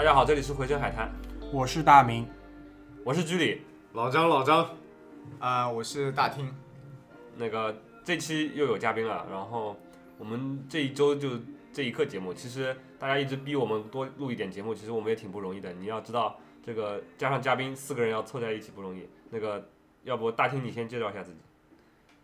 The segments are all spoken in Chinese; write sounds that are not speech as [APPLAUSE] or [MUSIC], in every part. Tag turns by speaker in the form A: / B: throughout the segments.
A: 大家好，这里是回声海滩，
B: 我是大明，
A: 我是居里。
C: 老张，老张，
D: 啊、我是大厅。
A: 那个这期又有嘉宾了，然后我们这一周就这一刻节目，其实大家一直逼我们多录一点节目，其实我们也挺不容易的。你要知道，这个加上嘉宾四个人要凑在一起不容易。那个，要不大厅你先介绍一下自己。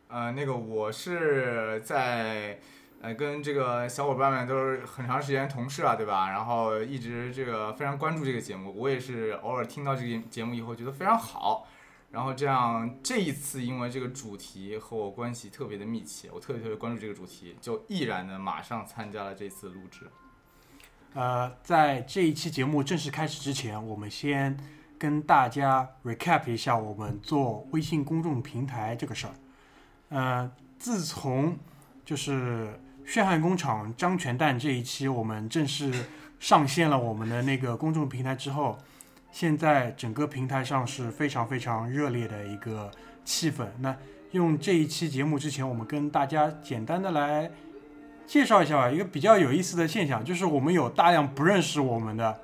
D: 呃，那个我是在呃跟这个小伙伴们都是很长时间同事了，对吧？然后一直这个非常关注这个节目，我也是偶尔听到这个节目以后觉得非常好。然后这样这一次因为这个主题和我关系特别的密切，我特别特别关注这个主题，就毅然的马上参加了这次录制。
B: 呃，在这一期节目正式开始之前，我们先跟大家 recap 一下我们做微信公众平台这个事儿。呃，自从就是血汗工厂张全蛋这一期我们正式上线了我们的那个公众平台之后，现在整个平台上是非常非常热烈的一个气氛。那用这一期节目之前，我们跟大家简单的来介绍一下吧。一个比较有意思的现象，就是我们有大量不认识我们的，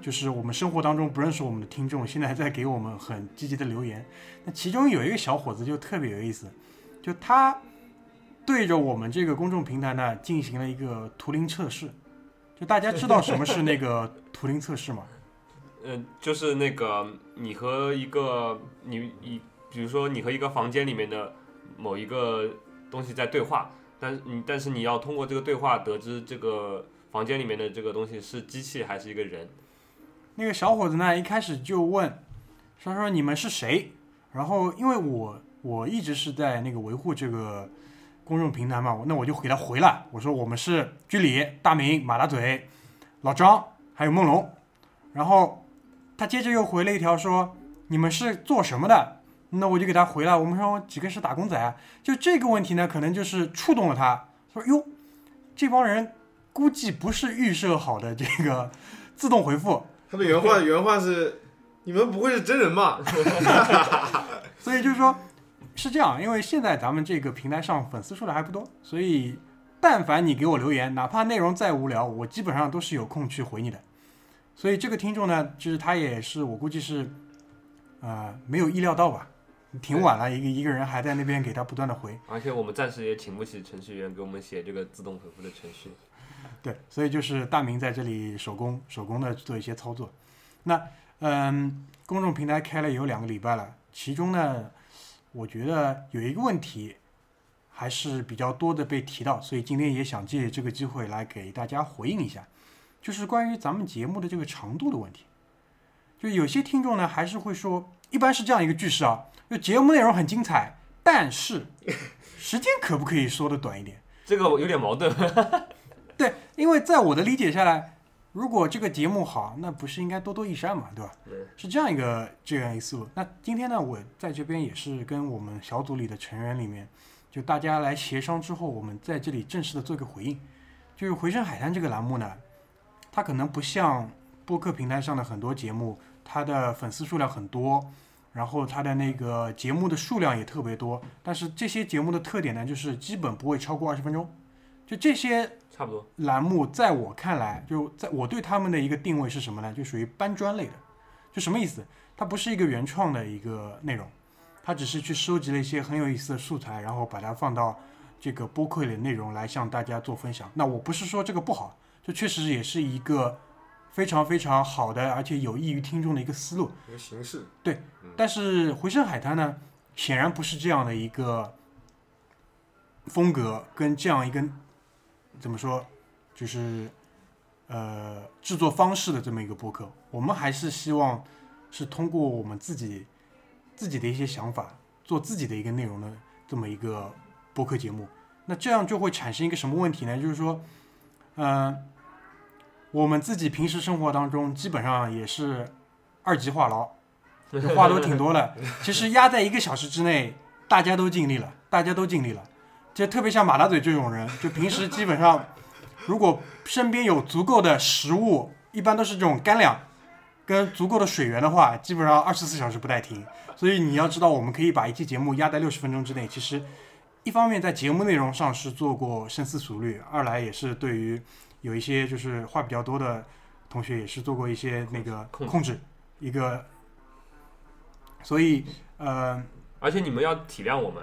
B: 就是我们生活当中不认识我们的听众，现在还在给我们很积极的留言。那其中有一个小伙子就特别有意思，就他对着我们这个公众平台呢进行了一个图灵测试。就大家知道什么是那个图灵测试吗？
A: 嗯、[LAUGHS] 就是那个你和一个你你，比如说你和一个房间里面的某一个东西在对话，但是你但是你要通过这个对话得知这个房间里面的这个东西是机器还是一个人。
B: 那个小伙子呢，一开始就问，他说你们是谁？然后因为我我一直是在那个维护这个公众平台嘛，那我就给他回了，我说我们是居里、大明、马大嘴、老张还有梦龙。然后他接着又回了一条说你们是做什么的？那我就给他回了，我们说几个是打工仔啊。就这个问题呢，可能就是触动了他，说哟，这帮人估计不是预设好的这个自动回复。
C: 他的原话原话是：你们不会是真人吧？[LAUGHS]
B: 所以就是说，是这样，因为现在咱们这个平台上粉丝数量还不多，所以但凡你给我留言，哪怕内容再无聊，我基本上都是有空去回你的。所以这个听众呢，就是他也是我估计是，呃，没有意料到吧，挺晚了，一个一个人还在那边给他不断的回，
A: 而且我们暂时也请不起程序员给我们写这个自动回复的程序。
B: 对，所以就是大明在这里手工手工的做一些操作。那嗯，公众平台开了有两个礼拜了，其中呢，我觉得有一个问题还是比较多的被提到，所以今天也想借这个机会来给大家回应一下，就是关于咱们节目的这个长度的问题。就有些听众呢还是会说，一般是这样一个句式啊，就节目内容很精彩，但是时间可不可以说的短一点？
A: 这个有点矛盾。[LAUGHS]
B: 对，因为在我的理解下来，如果这个节目好，那不是应该多多益善嘛，对吧？
A: 对
B: 是这样一个这样一个思路。那今天呢，我在这边也是跟我们小组里的成员里面，就大家来协商之后，我们在这里正式的做一个回应。就是《回声海滩》这个栏目呢，它可能不像播客平台上的很多节目，它的粉丝数量很多，然后它的那个节目的数量也特别多，但是这些节目的特点呢，就是基本不会超过二十分钟。就这些
A: 差不多。
B: 栏目在我看来，就在我对他们的一个定位是什么呢？就属于搬砖类的。就什么意思？它不是一个原创的一个内容，它只是去收集了一些很有意思的素材，然后把它放到这个播客里的内容来向大家做分享。那我不是说这个不好，这确实也是一个非常非常好的，而且有益于听众的一个思路。
C: 一个形式，对
B: 但是回声海滩呢，显然不是这样的一个风格，跟这样一个怎么说，就是呃制作方式的这么一个播客。我们还是希望是通过我们自己自己的一些想法，做自己的一个内容的这么一个播客节目。那这样就会产生一个什么问题呢？就是说，嗯、我们自己平时生活当中基本上也是二级话痨，话都挺多的。[LAUGHS] 其实压在一个小时之内，大家都尽力了，大家都尽力了。就特别像马大嘴这种人，就平时基本上，如果身边有足够的食物，一般都是这种干粮，跟足够的水源的话，基本上二十四小时不带停。所以你要知道，我们可以把一期节目压在六十分钟之内。其实，一方面在节目内容上是做过深思熟虑，二来也是对于有一些就是话比较多的同学也是做过一些那个
A: 控制
B: 控制一个，所以呃
A: 而且你们要体谅我们，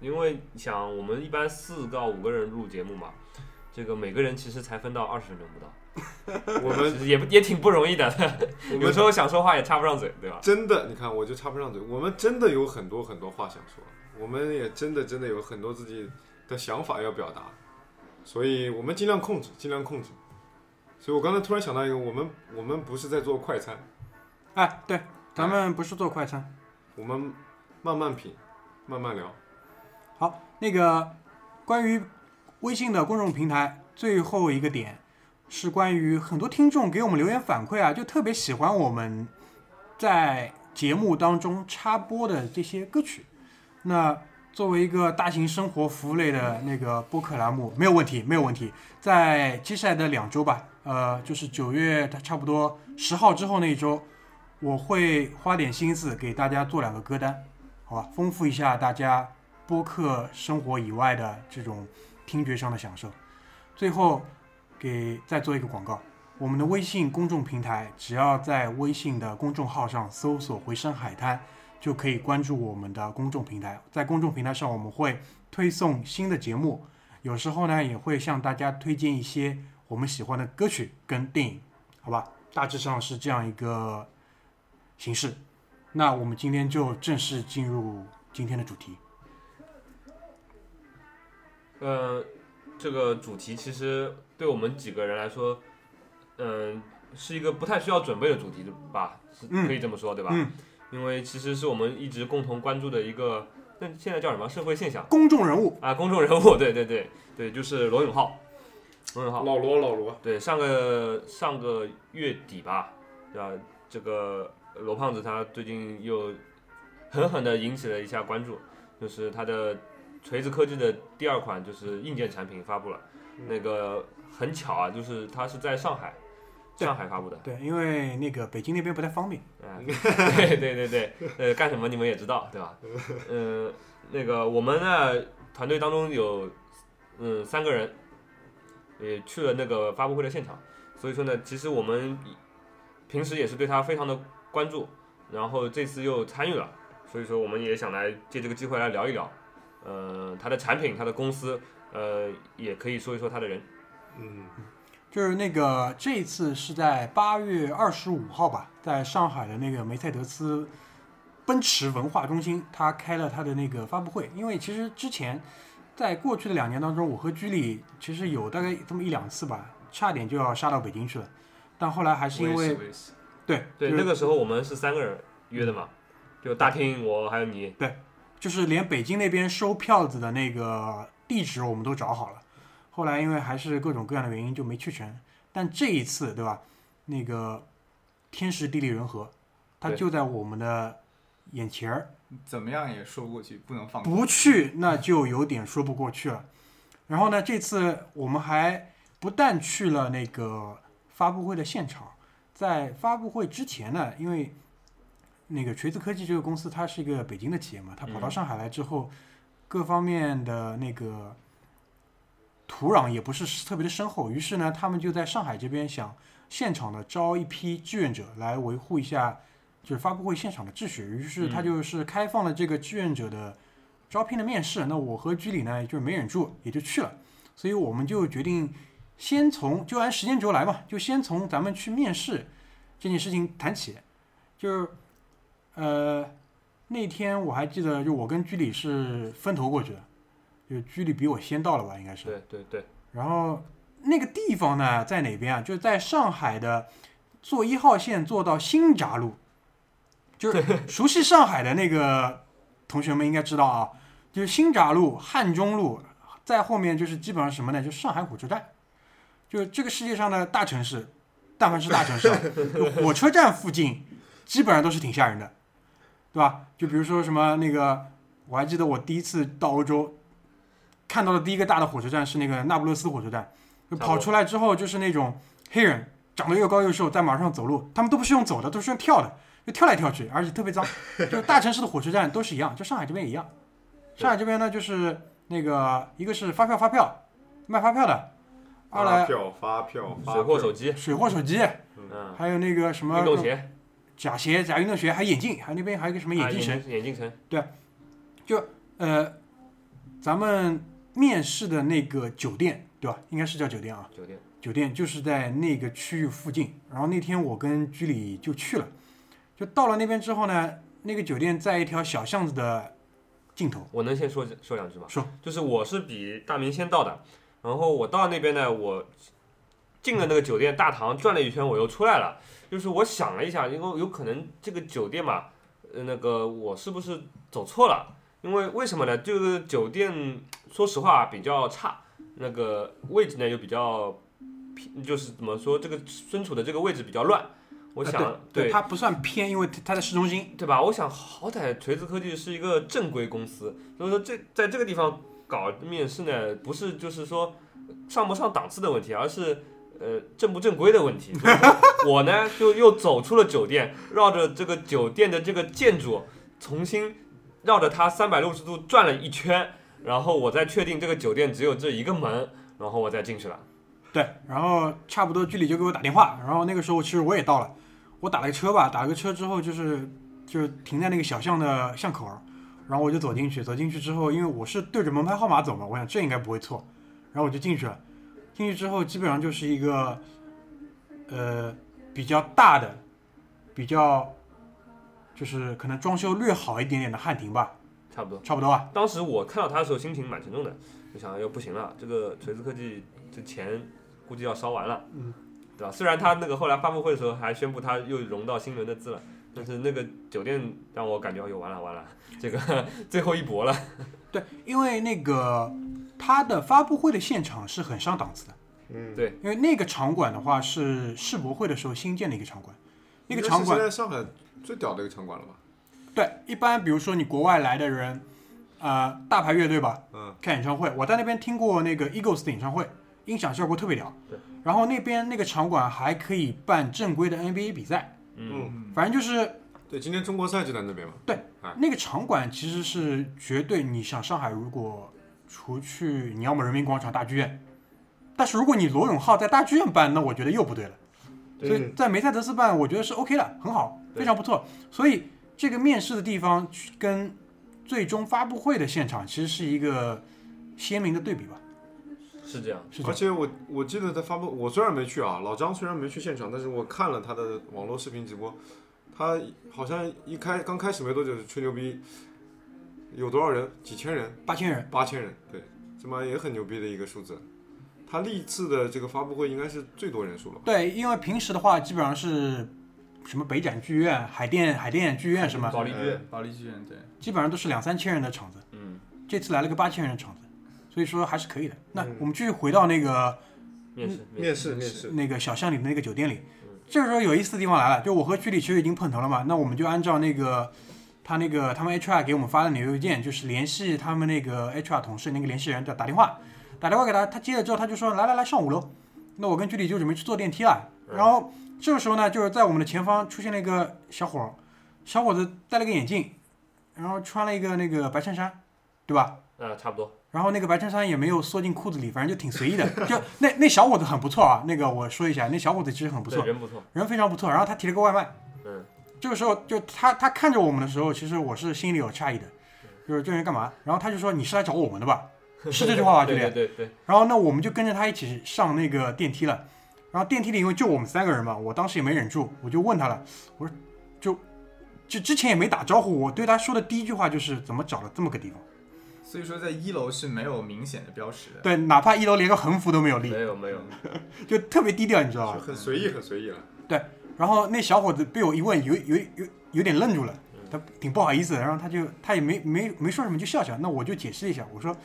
A: 因为想我们一般四到五个人录节目嘛，这个每个人其实才分到二十分钟不到，[LAUGHS]
C: 我们
A: 其实也不也挺不容易的，[LAUGHS] 有时候想说话也插不上嘴，对吧？
C: 真的，你看我就插不上嘴，我们真的有很多很多话想说，我们也真的真的有很多自己的想法要表达，所以我们尽量控制，尽量控制。所以我刚才突然想到一个，我们我们不是在做快餐，
B: 哎对，咱们不是做快餐。
C: 我们慢慢品，慢慢聊。
B: 好那个关于微信的公众平台，最后一个点是关于很多听众给我们留言反馈啊，就特别喜欢我们在节目当中插播的这些歌曲。那作为一个大型生活服务类的那个播客栏目，没有问题，没有问题。在接下来的两周吧，呃，就是九月它差不多十号之后那一周，我会花点心思给大家做两个歌单，好吧，丰富一下大家播客生活以外的这种听觉上的享受。最后给再做一个广告，我们的微信公众平台，只要在微信的公众号上搜索“回声海滩”，就可以关注我们的公众平台。在公众平台上，我们会推送新的节目，有时候呢也会向大家推荐一些我们喜欢的歌曲跟电影，好吧？大致上是这样一个形式。那我们今天就正式进入今天的主题。
A: 呃，这个主题其实对我们几个人来说，嗯、是一个不太需要准备的主题吧，可以这么说，对吧？
B: 嗯
A: 因为其实是我们一直共同关注的一个，那现在叫什么社会现象
B: 公众人物，
A: 啊？公众人物，[LAUGHS] 对对对对，就是罗永浩，罗永浩，
C: 老罗，老罗，
A: 对，上个上个月底吧，对吧？这个罗胖子他最近又狠狠的引起了一下关注，就是他的锤子科技的第二款就是硬件产品发布了，那个很巧啊，就是它是在上海，上海发布的，
B: 对，因为那个北京那边不太方便。
A: 啊，对对对对，呃，干什么你们也知道，对吧？嗯、那个我们呢团队当中有嗯三个人，也去了那个发布会的现场，所以说呢，其实我们平时也是对他非常的关注，然后这次又参与了，所以说我们也想来借这个机会来聊一聊，呃，他的产品，他的公司，呃，也可以说一说他的人。
C: 嗯，
B: 就是那个这一次是在八月二十五号吧，在上海的那个梅赛德斯奔驰文化中心，他开了他的那个发布会。因为其实之前在过去的两年当中，我和居里其实有大概这么一两次吧，差点就要杀到北京去了，但后来还是因为对
A: 对，
B: 就是
A: 那个时候我们是三个人约的嘛，就大厅我还有你，
B: 就是连北京那边收票子的那个地址我们都找好了，后来因为还是各种各样的原因就没去成。但这一次，对吧？那个天时地利人和，它就在我们的眼前儿，
D: 怎么样也说不过去，不能放过。
B: 不去那就有点说不过去了。然后呢，这次我们还不但去了那个发布会的现场，在发布会之前呢，因为那个锤子科技这个公司它是一个北京的企业嘛，它跑到
A: 嗯
B: 上海来之后，各方面的那个土壤也不是特别的深厚，于是呢，他们就在上海这边想现场的招一批志愿者来维护一下就是发布会现场的秩序，于是他
A: 嗯
B: 就是开放了这个志愿者的招聘的面试。那我和居里呢，就是没忍住，也就去了。所以我们就决定先从就按时间轴来嘛，就先从咱们去面试这件事情谈起。就是呃那天我还记得，就我跟居里是分头过去的，就居里比我先到了吧，应该是。
A: 对对对，
B: 然后那个地方呢，在哪边啊？就是在上海的坐一号线坐到新闸路，就是熟悉上海的那个同学们应该知道啊，就是新闸路、汉中路，在后面就是基本上什么呢？就是上海火车站，就是这个世界上的大城市，但凡是大城市 [LAUGHS] 火车站附近基本上都是挺吓人的，对吧？就比如说什么那个，我还记得我第一次到欧洲。看到的第一个大的火车站是那个那不勒斯火车站，就跑出来之后就是那种黑人，长得又高又瘦，在马上走路，他们都不是用走的，都是用跳的，就跳来跳去，而且特别脏。就大城市的火车站都是一样，就上海这边也一样。上海这边呢，就是那个一个是发票发票，卖发票的，二来
C: 发票发票发票
A: 水货手机，
B: 水货手机，
A: 嗯，
B: 还有那个什么
A: 运动鞋，
B: 假鞋、假运动鞋，还有眼镜，还有那边还有个什么眼镜城。
A: 啊眼镜城，对，就，
B: 呃，咱们面试的那个酒店，对吧？应该是叫酒店啊。
A: 酒店，
B: 酒店就是在那个区域附近。然后那天我跟居里就去了，就到了那边之后呢，那个酒店在一条小巷子的尽头。
A: 我能先说说两句吗？
B: 说，
A: 就是我是比大明先到的，然后我到那边呢，我进了那个酒店大堂转了一圈，我又出来了。就是我想了一下，因为有可能这个酒店嘛，呃，那个我是不是走错了？因为为什么呢？就是酒店说实话比较差，那个位置呢又比较偏，就是怎么说，这个身处的这个位置比较乱。我想，
B: 呃对它不算偏，因为它在市中心。
A: 对吧？我想，好歹锤子科技是一个正规公司，所以说这在这个地方搞面试呢，不是就是说上不上档次的问题，而是呃正不正规的问题。[LAUGHS] 我呢就又走出了酒店，绕着这个酒店的这个建筑，重新绕着它三百六十度转了一圈，然后我再确定这个酒店只有这一个门，然后我再进去了。
B: 对，然后差不多距离就给我打电话，然后那个时候其实我也到了，我打了个车吧，打了个车之后就是就是停在那个小巷的巷口，然后我就走进去，走进去之后，因为我是对着门牌号码走嘛，我想这应该不会错，然后我就进去了，进去之后基本上就是一个呃比较大的，比较就是可能装修略好一点点的汉庭吧，
A: 差不多。
B: 差不多吧。
A: 当时我看到它的时候，心情蛮沉重的，就想又不行了，这个锤子科技这钱估计要烧完了，
B: 嗯，
A: 对吧？虽然他那个后来发布会的时候还宣布他又融到新轮的资了，但是那个酒店让我感觉，哎呦完了完了，这个 [LAUGHS] 最后一搏了。
B: 对，因为那个它的发布会的现场是很上档次的。
C: 嗯，
A: 对。
B: 因为那个场馆的话是世博会的时候新建的一个场馆，那个场馆
C: 现在上海最屌的一个场馆了吧？
B: 对一般比如说你国外来的人，呃，大牌乐队吧，
C: 嗯，
B: 看演唱会，我在那边听过那个 Eagles 的演唱会，音响效果特别屌。
A: 对，
B: 然后那边那个场馆还可以办正规的 NBA 比赛，
A: 嗯，
B: 反正就是
C: 对，今天中国赛就在那边嘛。
B: 对那个场馆其实是绝对，你想上海如果除去你要么人民广场大剧院，但是如果你罗永浩在大剧院办，那我觉得又不对了。所以在梅赛德斯办，我觉得是 OK 的，很好，非常不错。所以这个面试的地方跟最终发布会的现场其实是一个鲜明的对比吧？
A: 是这样。
B: 是这样。
C: 而且我我记得他发布，我虽然没去啊，老张虽然没去现场，但是我看了他的网络视频直播，他好像一开刚开始没多久就吹牛逼，有多少人？几千人？
B: 八千人，
C: 八千人？对，这么也很牛逼的一个数字。他历次的这个发布会应该是最多人数了吧？
B: 对，因为平时的话基本上是什么北展剧院、海淀海淀剧院什么，
A: 保利剧院，
D: 保利剧院对，
B: 基本上都是两三千人的场子。
A: 嗯，
B: 这次来了个八千人的场子，所以说还是可以的。那
C: 嗯
B: 我们继续回到那个
A: 面试
C: 面试面试，
B: 那个小巷里的那个酒店里。这个时候有意思的地方来了，就我和居里其实已经碰头了嘛，那我们就按照那个他那个他们 HR 给我们发的纽邮件，就是联系他们那个 HR 同事那个联系人，叫打电话，打电话给他，他接了之后他就说来来来上五楼，那我跟居里就准备去坐电梯了。然后这个时候呢，就是在我们的前方出现了一个小伙儿，小伙子戴了个眼镜，然后穿了一个那个白衬衫，对吧？
A: 呃，差不多。
B: 然后那个白衬衫也没有缩进裤子里，反正就挺随意的。[LAUGHS] 就那那小伙子很不错啊，那个我说一下，那小伙子其实很不错，，
A: 人不错。
B: 人非常不错。然后他提了个外卖，
A: 嗯，
B: 这个时候就他他看着我们的时候，其实我是心里有诧异的，就是这人干嘛？然后他就说你是来找我们的吧？是这句话吧，
A: 对 [LAUGHS]
B: 对不
A: 对对对，
B: 然后那我们就跟着他一起上那个电梯了。然后电梯里因为就我们三个人嘛，我当时也没忍住，我就问他了，我说就就之前也没打招呼，我对他说的第一句话就是怎么找了这么个地方？
D: 所以说在一楼是没有明显的标识的。
B: 对，哪怕一楼连个横幅都没有立，
A: 没有没有，[LAUGHS]
B: 就特别低调，你知道吧
C: 就？很随意很随意了。
B: 然后那小伙子被我一问，有有有有点愣住了，他挺不好意思的，然后他就他也没没没说什么，就笑笑。那我就解释一下，我说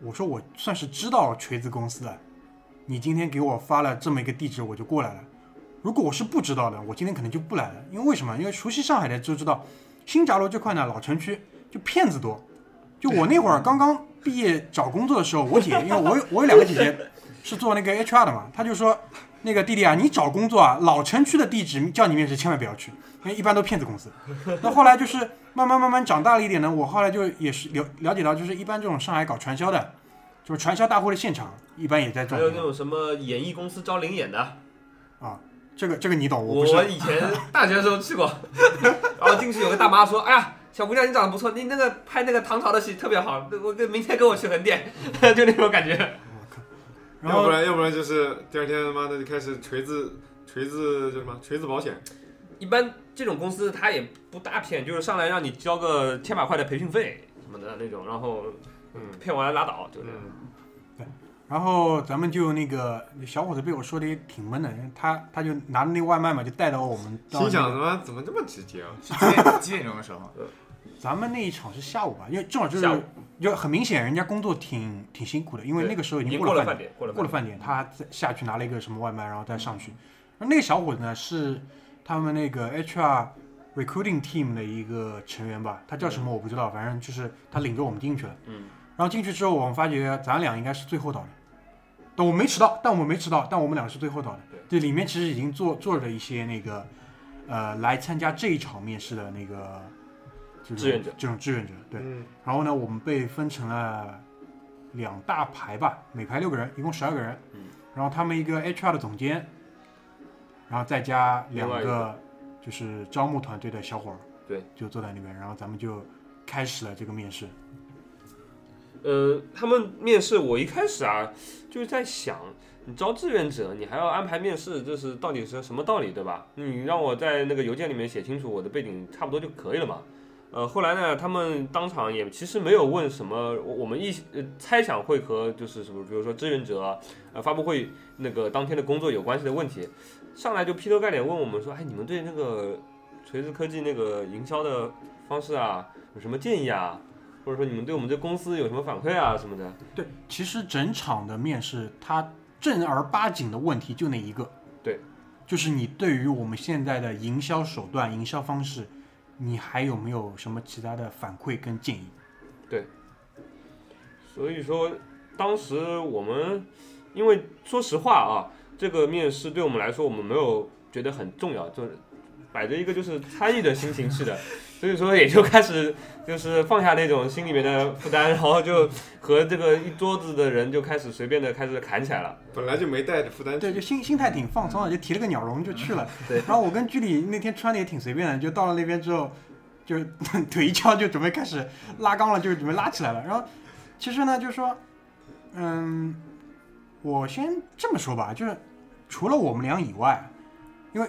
B: 我说我算是知道锤子公司的，你今天给我发了这么一个地址，我就过来了。如果我是不知道的，我今天可能就不来了，因为为什么？因为熟悉上海的就知道，新闸楼这块呢，老城区就骗子多。就我那会儿 [LAUGHS] 刚刚毕业找工作的时候，我姐，因为我有我有两个姐姐是做那个 HR 的嘛，她就说那个弟弟啊，你找工作啊，老城区的地址叫你面试千万不要去，因为一般都骗子公司。那后来就是慢慢慢慢长大了一点呢，我后来就也是了了解到，就是一般这种上海搞传销的，就是传销大会的现场，一般也在招
A: 还有那种什么演艺公司招灵演的，
B: 啊。这个这个你懂，我不是
A: 我以前大学的时候去过，然后进去有个大妈说：“哎呀，小姑娘你长得不错，你那个拍那个唐朝的戏特别好，我跟明天跟我去横店，[LAUGHS] 就那种感觉。
B: 然后
C: 要不然要不然就是第二天他妈的就开始锤子锤子叫什么锤子保险，
A: 一般这种公司他也不大骗，就是上来让你交个千把块的培训费什么的那种，然后
C: 嗯
A: 骗完拉倒，就这样。
C: 对，
B: 然后咱们就那个小伙子被我说的也挺闷的，他他就拿着那个外卖嘛，就带到我们到、那
C: 心想他
B: 个、
C: 妈怎么这么直接啊？
D: 是几点几点钟的时候？
B: 咱们那一场是下午吧，因为正好就是
A: 下午
B: 就很明显人家工作挺挺辛苦的，因为那个时候已
A: 已经
B: 经过了饭
A: 点，过了饭
B: 过了饭点，他再下去拿了一个什么外卖，然后再上去。然后那个小伙子呢是他们那个 HR recruiting team 的一个成员吧，他叫什么我不知道，反正就是他领着我们进去了。
A: 嗯，
B: 然后进去之后，我们发觉咱俩应该是最后到的。但我没迟到，但我们没迟到，但我们两个是最后到的。
A: 对，
B: 这里面其实已经坐坐着一些那个，呃，来参加这一场面试的那个，
A: 志愿者
B: 这种志愿者。对，
C: 嗯，
B: 然后呢，我们被分成了两大排吧，每排六个人，一共十二个人。
A: 嗯。
B: 然后他们一个 HR 的总监，然后再加两个就是招募团队的小伙儿，
A: 对，
B: 就坐在那边，然后咱们就开始了这个面试。
A: 呃，他们面试我一开始啊，就是在想，你招志愿者，你还要安排面试，这是到底是什么道理，对吧？你让我在那个邮件里面写清楚我的背景，差不多就可以了嘛。呃，后来呢，他们当场也其实没有问什么，我我们一呃猜想会和就是什么，比如说志愿者啊，呃发布会那个当天的工作有关系的问题，上来就劈头盖脸问我们说，哎，你们对那个锤子科技那个营销的方式啊，有什么建议啊？或者说你们对我们这公司有什么反馈啊什么的？
B: 对，其实整场的面试，他正儿八经的问题就那一个，
A: 对，
B: 就是你对于我们现在的营销手段、营销方式，你还有没有什么其他的反馈跟建议？
A: 对所以说，当时我们因为说实话啊，这个面试对我们来说，我们没有觉得很重要，就是摆着一个就是参与的心情去的，所以说也就开始就是放下那种心里面的负担，然后就和这个一桌子的人就开始随便的开始砍起来了。
C: 本来就没带着负担
B: 对，就心心态挺放松的，就提了个鸟笼就去了。
A: 对
B: 然后我跟居里那天穿的也挺随便的，就到了那边之后，就腿一翘就准备开始拉缸了，就准备拉起来了。然后其实呢，就是说，嗯，我先这么说吧，就是除了我们俩以外，因为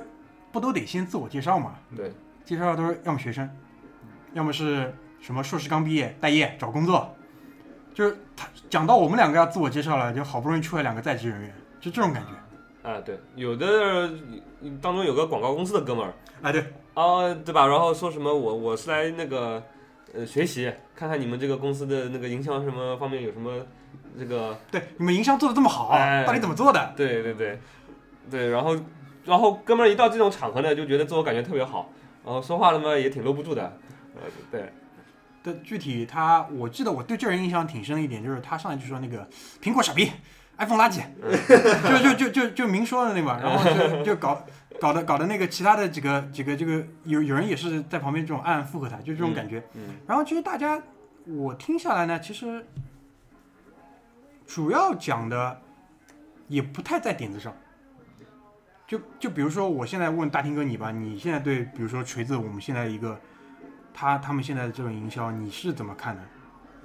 B: 不都得先自我介绍嘛？
A: 对，
B: 介绍的都是要么学生，要么是什么硕士刚毕业待业找工作，就是他讲到我们两个要自我介绍了，就好不容易出来两个在职人员，就这种感觉。
A: 啊对，有的当中有个广告公司的哥们儿。
B: 哎，对，
A: 啊，对吧？然后说什么我我是来那个呃学习，看看你们这个公司的那个营销什么方面有什么这个
B: 对，你们营销做的这么好，
A: 哎
B: 到底怎么做的？
A: 对对对对，然后然后哥们儿一到这种场合呢，就觉得自我感觉特别好，然后说话他妈也挺搂不住的，呃对，
B: 对，具体他，我记得我对这人印象挺深的一点，就是他上来就说那个苹果傻逼，iPhone 垃圾，就就就就就明说的那嘛，然后就就搞搞的搞的那个其他的几个几个这个有有人也是在旁边这种暗暗附和他，就这种感觉。
A: 嗯
B: 然后其实大家我听下来呢，其实主要讲的也不太在点子上。就就比如说，我现在问大听哥你吧，你现在对比如说锤子，我们现在一个他他们现在的这种营销，你是怎么看的？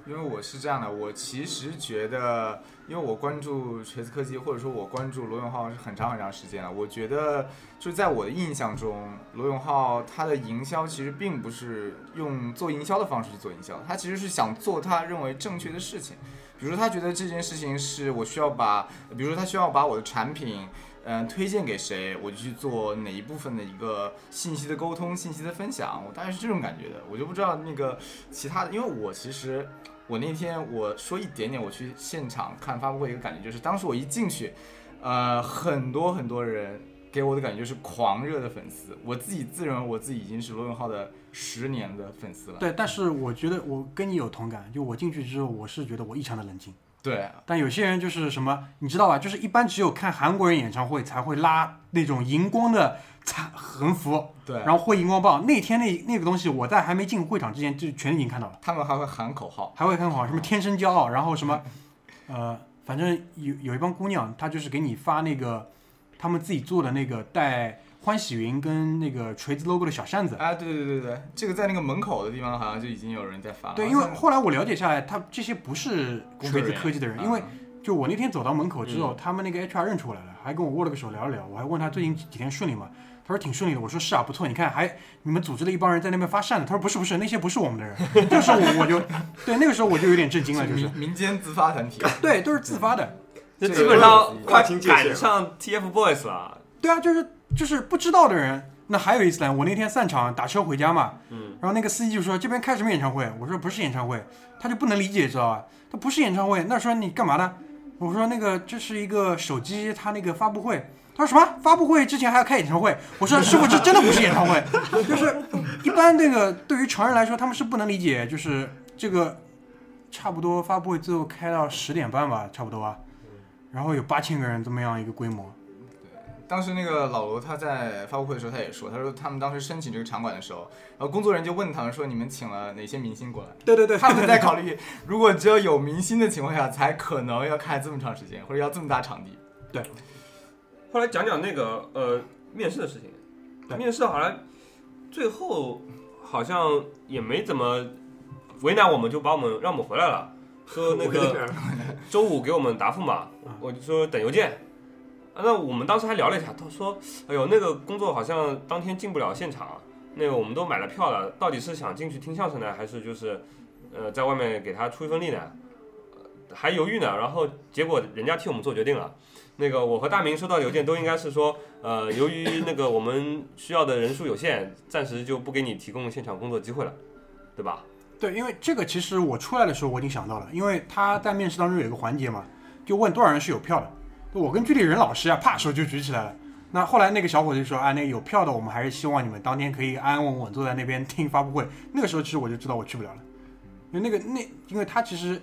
D: 因为我是这样的，我其实觉得，因为我关注锤子科技，或者说我关注罗永浩是很长很长时间了。我觉得，就在我的印象中，罗永浩他的营销其实并不是用做营销的方式去做营销，他其实是想做他认为正确的事情。比如说，他觉得这件事情是我需要把，比如说他需要把我的产品。嗯，推荐给谁，我就去做哪一部分的一个信息的沟通、信息的分享，我大概是这种感觉的。我就不知道那个其他的，因为我其实我那天我说一点点，我去现场看发布会一个感觉就是，当时我一进去，呃，很多很多人给我的感觉就是狂热的粉丝。我自己自认为我自己已经是罗永浩的十年的粉丝了。
B: 对，但是我觉得我跟你有同感，就我进去之后，我是觉得我异常的冷静。
D: 对，
B: 但有些人就是什么，你知道吧？就是一般只有看韩国人演唱会才会拉那种荧光的彩横幅，
D: 对，
B: 然后挥荧光棒。那天那那个东西，我在还没进会场之前就全已经看到了，
D: 他们还会喊口号。
B: 还会喊口号什么天生骄傲，然后什么 [LAUGHS] 呃，反正有有一帮姑娘，她就是给你发那个他们自己做的那个带欢喜云跟那个锤子 logo 的小扇子。
D: 啊，对对对对，这个在那个门口的地方好像就已经有人在发了。
B: 对，因为后来我了解下来，他这些不是锤子科技的人，
D: 啊
B: 因为就我那天走到门口之
A: 嗯
B: 后，他们那个 HR 认出我来了，还跟我握了个手聊了聊。我还问他最近几天顺利吗？他说挺顺利的。我说是啊，不错。你看，还你们组织了一帮人在那边发扇子。他说不是不是，那些不是我们的人。那个时候我我就对那个时候我就有点震惊了，就是
D: 是民民间自发团体。
B: 对，都是自发的。
A: 就基本上快赶上 TFBOYS 了。
B: 对啊，就是就是不知道的人。那还有一次呢，我那天散场打车回家嘛，
A: 嗯，
B: 然后那个司机就说这边开什么演唱会？我说不是演唱会，他就不能理解，知道吧？他不是演唱会，那说你干嘛呢？我说那个这是一个手机，他那个发布会。他说什么发布会之前还要开演唱会？我说师傅，这真的不是演唱会，就是一般那个对于常人来说，他们是不能理解，就是这个差不多发布会最后开到十点半吧，差不多啊。然后有八千个人这么样一个规模，
D: 当时那个老罗他在发布会的时候，他也说，他说他们当时申请这个场馆的时候，然后工作人员就问他们说，你们请了哪些明星过来？
B: 对对对，
D: 他们在考虑，如果只有有明星的情况下，才可能要开这么长时间，或者要这么大场地。对。
A: 后来讲讲那个呃面试的事情，面试好像最后好像也没怎么为难我们，就把我们让我们回来了，说那个周五给我们答复嘛，我就说等邮件。那我们当时还聊了一下，他说：“哎呦，那个工作好像当天进不了现场，那个我们都买了票了，到底是想进去听相声呢，还是就是呃在外面给他出一份力呢？还犹豫呢。然后结果人家替我们做决定了。那个我和大明收到邮件都应该是说，呃，由于那个我们需要的人数有限，暂时就不给你提供现场工作机会了，对吧？
B: 对，因为这个其实我出来的时候我已经想到了，因为他在面试当中有一个环节嘛，就问多少人是有票的。我跟居里人老师啊，啪手就举起来了。那后来那个小伙子就说啊，那个有票的，我们还是希望你们当天可以安安稳稳坐在那边听发布会。那个时候其实我就知道我去不了了，因为那个那因为他其实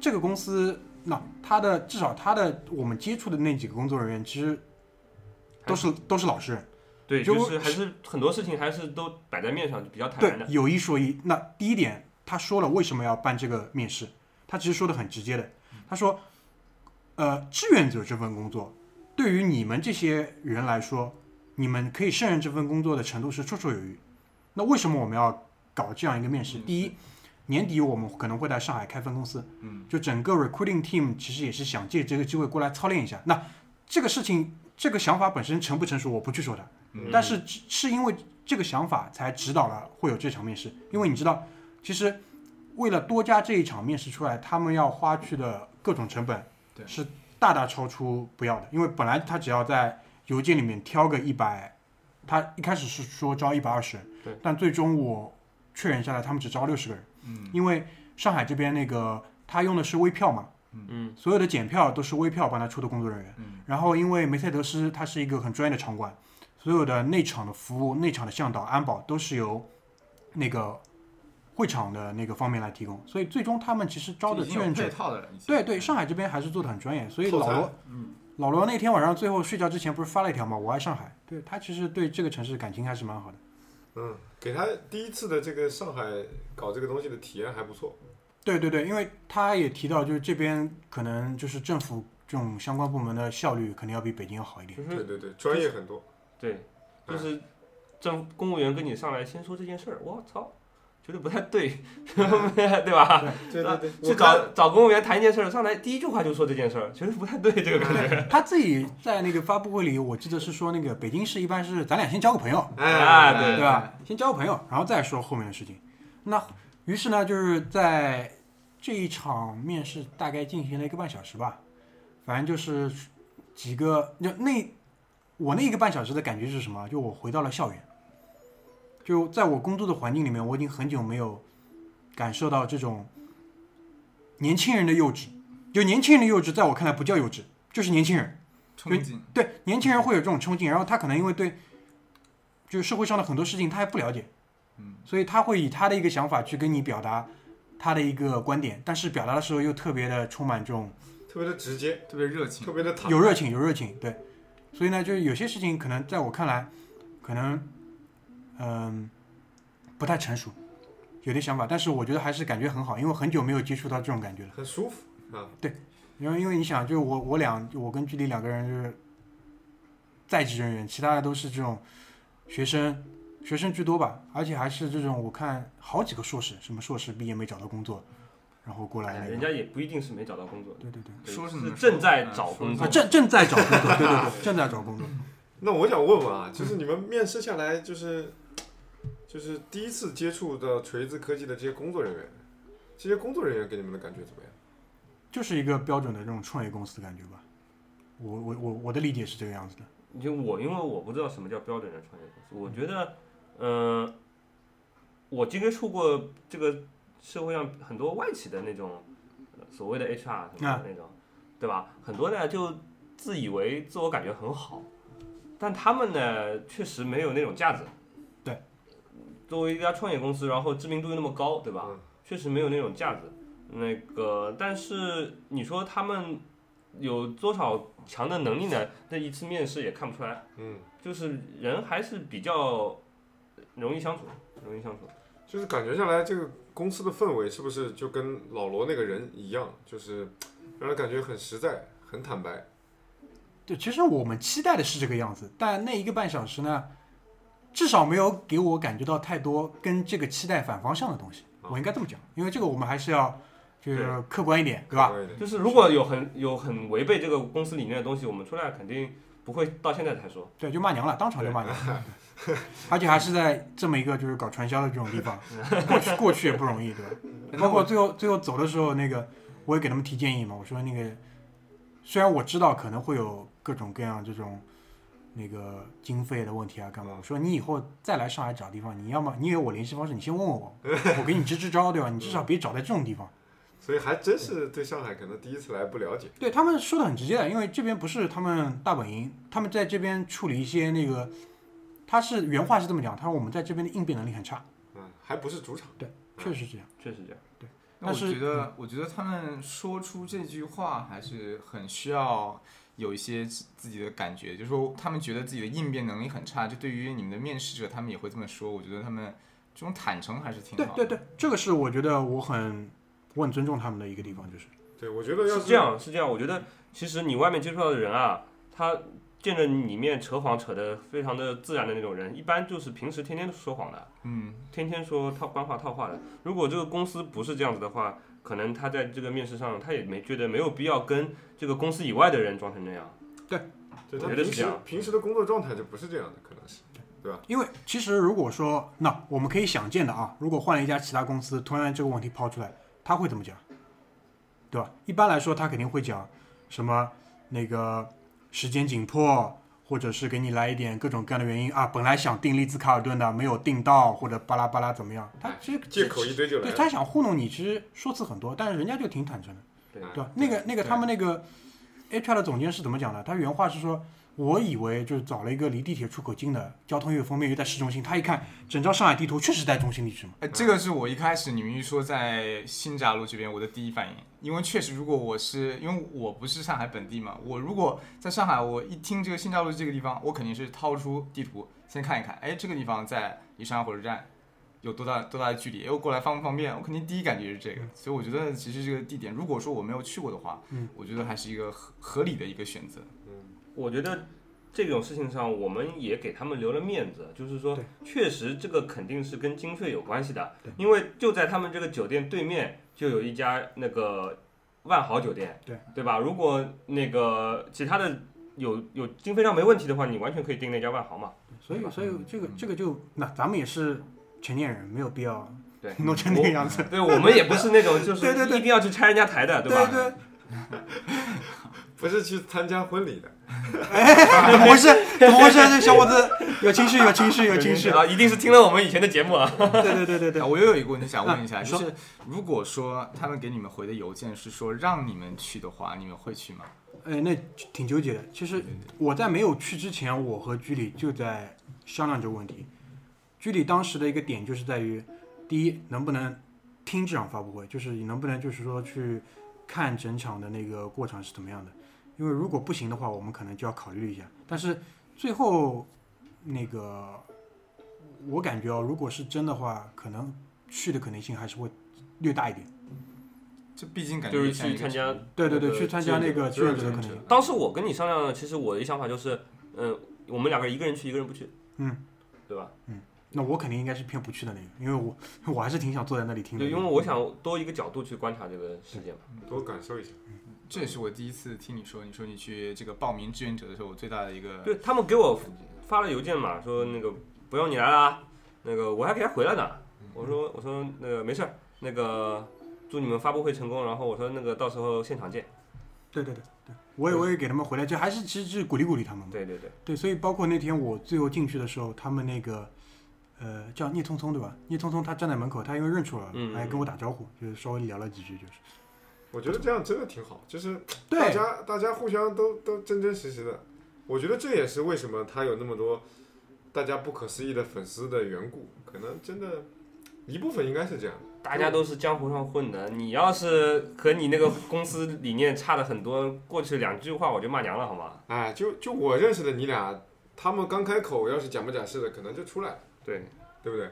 B: 这个公司，那他的至少他的我们接触的那几个工作人员，其实都是都是老实人。
A: 对，
B: 就
A: 就是还是很多事情还是都摆在面上，就比较坦然的。，
B: 有一说一。那第一点，他说了为什么要办这个面试，他其实说的很直接的。他说，呃，志愿者这份工作，对于你们这些人来说，你们可以胜任这份工作的程度是绰绰有余。那为什么我们要搞这样一个面试？第一，年底我们可能会在上海开分公司，
D: 嗯，
B: 就整个 recruiting team 其实也是想借这个机会过来操练一下。那这个事情，这个想法本身成不成熟，我不去说它。
A: 嗯
B: 但是是因为这个想法才指导了会有这场面试，因为你知道，其实为了多加这一场面试出来，他们要花去的各种成本
D: 对。
B: 是大大超出不要的，因为本来他只要在邮件里面挑个一百，他一开始是说招一百二十人
A: 对，
B: 但最终我确认下来，他们只招六十个人，
D: 嗯，
B: 因为上海这边那个他用的是微票嘛，
A: 嗯，
B: 所有的检票都是微票帮他出的工作人员。
D: 嗯。
B: 然后因为梅赛德斯它是一个很专业的场馆，所有的内场的服务、内场的向导、安保都是由那个会场的那个方面来提供，所以最终他们其实招的志愿者对对，上海这边还是做的很专业。所以老罗
D: 嗯，
B: 老罗那天晚上最后睡觉之前不是发了一条吗？我爱上海，对他其实对这个城市感情还是蛮好的。
C: 嗯，给他第一次的这个上海搞这个东西的体验还不错。
B: 对对对，因为他也提到，就是这边可能就是政府这种相关部门的效率肯定要比北京要好一点。
A: 就是
C: 对对对，专业很多。
A: 对，就是政公务员跟你上来先说这件事儿，我操，觉得不太对，[LAUGHS] 对吧？
C: 对对对，
A: 去找找公务员谈一件事儿，上来第一句话就说这件事儿，觉得不太对，这个感觉。
B: 他自己在那个发布会里，我记得是说那个北京市一般是咱俩先交个朋友，
A: 哎对
B: 对吧？先交个朋友，然后再说后面的事情。那于是呢，就是在这一场面试大概进行了一个半小时吧，反正就是几个，就那我那一个半小时的感觉是什么？就我回到了校园，就在我工作的环境里面，我已经很久没有感受到这种年轻人的幼稚。就年轻人的幼稚，在我看来不叫幼稚，就是年轻人。
D: 憧憬，
B: 对，年轻人会有这种冲劲，然后他可能因为对，就是社会上的很多事情他还不了解，
D: 嗯，
B: 所以他会以他的一个想法去跟你表达他的一个观点，但是表达的时候又特别的充满这种
C: 特别的直接，
D: 特别热情
C: 特。别的
B: 有热情，有热情，对，所以呢，就是有些事情可能在我看来，可能嗯、不太成熟，有点想法，但是我觉得还是感觉很好，因为很久没有接触到这种感觉了。
C: 很舒服啊。
B: 对因为因为你想，就我我俩我跟距离两个人就是在职人员，其他的都是这种学生，学生居多吧，而且还是这种我看好几个硕士，什么硕士毕业没找到工作，然后过来那个，
A: 哎人家也不一定是没找到工作，
B: 对对对，
A: 对
D: 说是
A: 是正在找工作
B: 啊，正正在找工作，对对对，[LAUGHS] 正在找工作。[LAUGHS]
C: 那我想问问啊，就是你们面试下来，就是就是第一次接触的锤子科技的这些工作人员，这些工作人员给你们的感觉怎么样？
B: 就是一个标准的这种创业公司的感觉吧。我我我我的理解是这个样子的。
A: 就我，因为我不知道什么叫标准的创业公司，我觉得，嗯、我接触过这个社会上很多外企的那种呃所谓的 HR 什么的那种，对吧？很多呢就自以为自我感觉很好，但他们呢确实没有那种价值。
B: 对，
A: 作为一家创业公司，然后知名度又那么高，对吧？
C: 嗯
A: 确实没有那种架子。那个，但是你说他们有多少强的能力呢？那一次面试也看不出来。
C: 嗯，
A: 就是人还是比较容易相处，容易相处。
C: 就是感觉下来，这个公司的氛围是不是就跟老罗那个人一样，就是让人感觉很实在、很坦白。
B: 对，其实我们期待的是这个样子，但那一个半小时呢，至少没有给我感觉到太多跟这个期待反方向的东西。我应该这么讲，因为这个我们还是要就是客观一点，对吧？
A: 就是如果有很有很违背这个公司理念的东西，我们出来肯定不会到现在才说。
B: 对，就骂娘了，当场就骂娘了，[LAUGHS] 而且还是在这么一个就是搞传销的这种地方，[LAUGHS] 过去过去也不容易，对吧？包括最后最后走的时候，那个我也给他们提建议嘛，我说那个虽然我知道可能会有各种各样这种那个经费的问题啊，干嘛？我说你以后再来上海找地方，你要么你有我联系方式，你先问问我，[LAUGHS] 我给你支支招，对吧？你至少别找在这种地方。
C: 所以还真是对上海可能第一次来不了解。
B: 对他们说的很直接的，因为这边不是他们大本营，他们在这边处理一些那个，他是原话是这么讲，他说我们在这边的应变能力很差，
C: 嗯，还不是主场。
B: 对确实是这样。
A: 确实这样。
D: 对
B: 但是我
D: 觉得，我觉得他们说出这句话还是很需要有一些自自己的感觉，就是说他们觉得自己的应变能力很差，就对于你们的面试者，他们也会这么说。我觉得他们这种坦诚还是挺好的。
B: 对对对，这个是我觉得我很我很尊重他们的一个地方，就是
C: 对，我觉得要
A: 是这样，是这样。我觉得其实你外面接触到的人啊，他见着里面扯谎扯得非常的自然的那种人，一般就是平时天天说谎的，
D: 嗯，
A: 天天说套官话套话的。如果这个公司不是这样子的话，可能他在这个面试上，他也没觉得没有必要跟这个公司以外的人装成那样。
C: 对他平时
A: 我觉得是这样
C: 平时的工作状态就不是这样的，可能是。
B: 对吧因为其实如果说那我们可以想见的啊，如果换了一家其他公司，同样这个问题抛出来，他会怎么讲？对吧？一般来说，他肯定会讲什么那个时间紧迫，或者是给你来一点各种各样的原因啊，本来想订丽兹卡尔顿的没有订到，或者巴拉巴拉怎么样？他其实
C: 借口一堆就来。
B: 对他想糊弄你，其实说辞很多，但是人家就挺坦诚的。
A: 对
B: 对吧？那个那个他们那个 HR 的总监是怎么讲的？他原话是说：“我以为就是找了一个离地铁出口近的，交通又方便又在市中心。他一看整张上海地图，确实在中心地区嘛。
D: 哎，这个是我一开始你们一说在新闸路这边，我的第一反应，因为确实，如果我是因为我不是上海本地嘛，我如果在上海，我一听这个新闸路这个地方，我肯定是掏出地图先看一看，哎，这个地方在离上海火车站有多大多大的距离，哎，我过来方不方便？我肯定第一感觉是这个，所以我觉得其实这个地点，如果说我没有去过的话，
B: 嗯，
D: 我觉得还是一个合合理的一个选择。
A: 我觉得这种事情上，我们也给他们留了面子，就是说，确实这个肯定是跟经费有关系的，因为就在他们这个酒店对面就有一家那个万豪酒店，
B: 对
A: 对吧？如果那个其他的有有经费上没问题的话，你完全可以订那家万豪嘛。
B: 所以所以这个这个就那咱们也是成年人，没有必要
A: 对，
B: 弄成那个样子。
A: 对我们也不是那种就是 [LAUGHS] 一定要去拆人家台的，
B: 对
A: 吧？
B: 对，[LAUGHS]
C: 不是去参加婚礼的，
B: 怎么回事？怎么回事？这小伙子有情绪，有情绪，有情绪。
A: 啊，一定是听了我们以前的节目啊。
B: 对对对对对
D: 啊，，我又有一个问题想问一下，就是如果说他们给你们回的邮件是说让你们去的话，你们会去吗？
B: 哎，那挺纠结的。其实我在没有去之前，我和居里就在商量这个问题。居里当时的一个点就是在于，第一，能不能听这场发布会，就是你能不能就是说去看整场的那个过程是怎么样的。因为如果不行的话，我们可能就要考虑一下。但是最后那个，我感觉哦，如果是真的话，可能去的可能性还是会略大一点。
D: 这毕竟感觉
A: 就是去参加。
B: 对对对，去参加那个志愿者的可能性。
A: 当时我跟你商量的，其实我的想法就是，嗯，我们两个人一个人去，一个人不去，
B: 嗯，
A: 对吧？
B: 嗯那我肯定应该是偏不去的那个，因为我 [LAUGHS] 我还是挺想坐在那里听的。
A: 对，因为我想多一个角度去观察这个事件嘛。
C: 多感受一下。
D: 这也是我第一次听你说，你说你去这个报名志愿者的时候，我最大的一个
A: 对他们给我发了邮件嘛，说那个不用你来啦，那个我还给他回来呢。我说我说那个没事儿，那个祝你们发布会成功，然后我说那个到时候现场见。
B: 对对对对，我也我也给他们回来，就还是其实是鼓励鼓励他们嘛。
A: 对对对，
B: 对，所以包括那天我最后进去的时候，他们那个呃叫聂聪聪对吧？聂聪聪他站在门口，他因为认出了，
A: 嗯
B: 还跟我打招呼，就是稍微聊了几句，就是
C: 我觉得这样真的挺好，就是大家大家互相都都真真实实的。我觉得这也是为什么他有那么多大家不可思议的粉丝的缘故，可能真的一部分应该是这样。
A: 大家都是江湖上混的，你要是和你那个公司理念差的很多，过去两句话我就骂娘了，好吗？
C: 哎，就就我认识的你俩，他们刚开口，要是假不假事的，可能就出来了，
A: 对，
C: 对不对？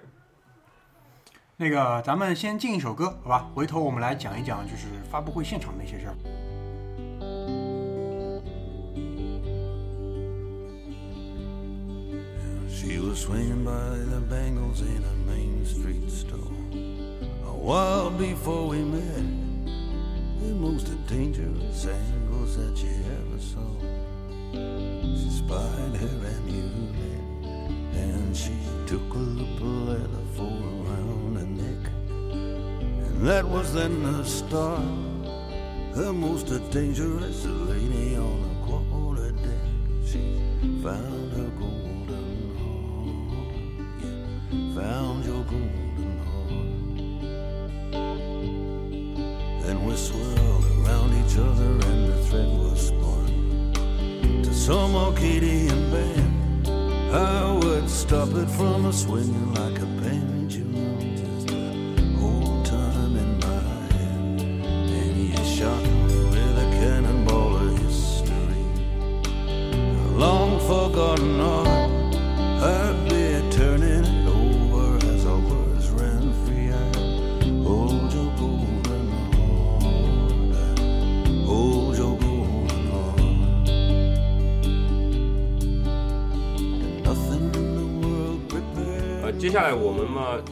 B: 那个咱们先进一首歌，好吧？回头我们来讲一讲就是发布会现场那些事儿。
E: She was swinging by the bangles in a Main Street store. A while before we met, the most dangerous angles that you ever saw. She spied her amulet, and she took a letter that was then the start. The most dangerous lady on the quarter deck. She found her golden heart. Yeah, found your golden heart. Then we swirled around each other and the thread was spun to some Arcadian band. I would stop it from swinging like a pendulum.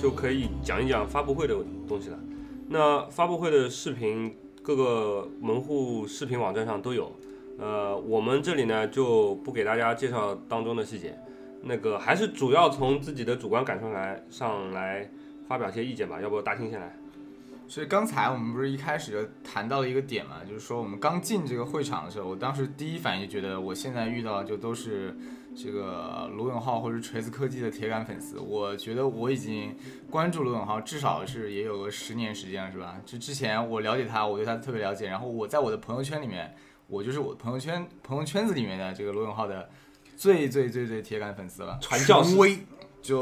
A: 就可以讲一讲发布会的东西了。那发布会的视频，各个门户视频网站上都有。呃，我们这里呢就不给大家介绍当中的细节，那个还是主要从自己的主观感受来上来发表些意见吧。要不大清先来？
D: 所以刚才我们不是一开始就谈到了一个点嘛，就是说我们刚进这个会场的时候，我当时第一反应觉得我现在遇到的就都是这个罗永浩或者锤子科技的铁杆粉丝。我觉得我已经关注罗永浩至少是也有个十年时间了，是吧？就之前我了解他，我对他特别了解，然后我在我的朋友圈里面，我就是我朋友圈朋友圈子里面的这个罗永浩的最最最最铁杆粉丝了。
A: 传教